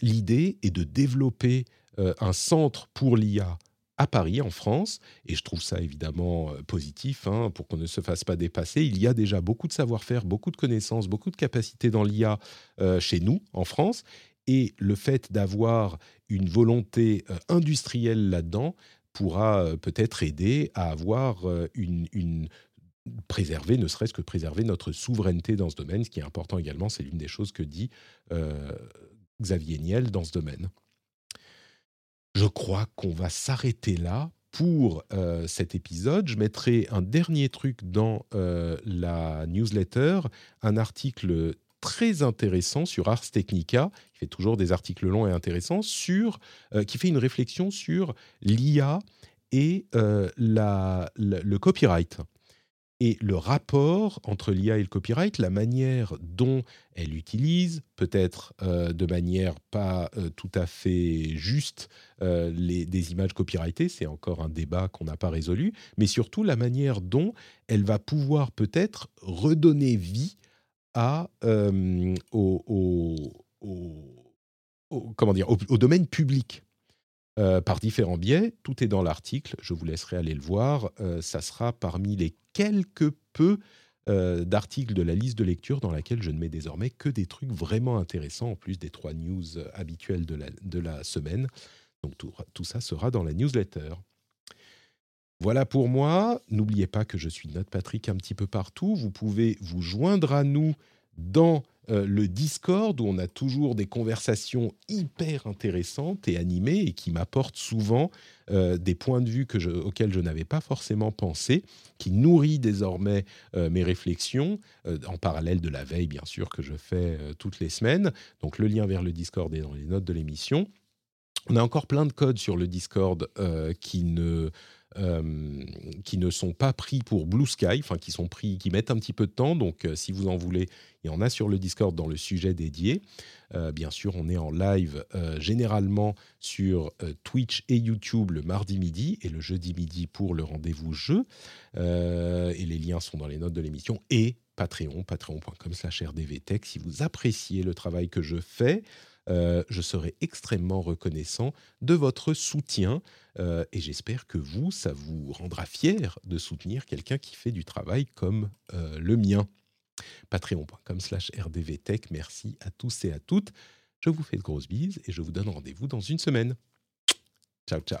L'idée est de développer euh, un centre pour l'IA à Paris, en France, et je trouve ça évidemment euh, positif hein, pour qu'on ne se fasse pas dépasser. Il y a déjà beaucoup de savoir-faire, beaucoup de connaissances, beaucoup de capacités dans l'IA euh, chez nous, en France, et le fait d'avoir une volonté industrielle là-dedans pourra peut-être aider à avoir une, une préserver, ne serait-ce que préserver notre souveraineté dans ce domaine, ce qui est important également, c'est l'une des choses que dit Xavier Niel dans ce domaine. Je crois qu'on va s'arrêter là pour euh, cet épisode. Je mettrai un dernier truc dans euh, la newsletter, un article très intéressant sur Ars Technica, qui fait toujours des articles longs et intéressants, sur, euh, qui fait une réflexion sur l'IA et le copyright et le rapport entre l'IA et le copyright, la manière dont elle utilise, peut-être euh, de manière pas euh, tout à fait juste, euh, les, des images copyrightées, c'est encore un débat qu'on n'a pas résolu, mais surtout la manière dont elle va pouvoir peut-être redonner vie à, au, comment dire, au domaine public. Euh, par différents biais. Tout est dans l'article, je vous laisserai aller le voir. Euh, ça sera parmi les quelques peu euh, d'articles de la liste de lecture dans laquelle je ne mets désormais que des trucs vraiment intéressants, en plus des trois news habituelles de la, de la semaine. Donc tout, tout, ça sera dans la newsletter. Voilà pour moi. N'oubliez pas que je suis Note Patrick un petit peu partout. Vous pouvez vous joindre à nous dans euh, le Discord où on a toujours des conversations hyper intéressantes et animées et qui m'apportent souvent euh, des points de vue auxquels je n'avais pas forcément pensé, qui nourrit désormais euh, mes réflexions, en parallèle de la veille bien sûr que je fais toutes les semaines. Donc le lien vers le Discord est dans les notes de l'émission. On a encore plein de codes sur le Discord qui ne euh, qui ne sont pas pris pour Blue Sky, enfin qui sont pris, qui mettent un petit peu de temps. Donc, euh, si vous en voulez, il y en a sur le Discord dans le sujet dédié. Euh, bien sûr, on est en live généralement sur Twitch et YouTube le mardi midi et le jeudi midi pour le rendez-vous jeu. et les liens sont dans les notes de l'émission et Patreon, patreon.com/rdvtech. Si vous appréciez le travail que je fais, euh, je serai extrêmement reconnaissant de votre soutien euh, et j'espère que vous, ça vous rendra fier de soutenir quelqu'un qui fait du travail comme euh, le mien. Patreon.com slash rdvtech. Merci à tous et à toutes. Je vous fais de grosses bises et je vous donne rendez-vous dans une semaine. Ciao, ciao.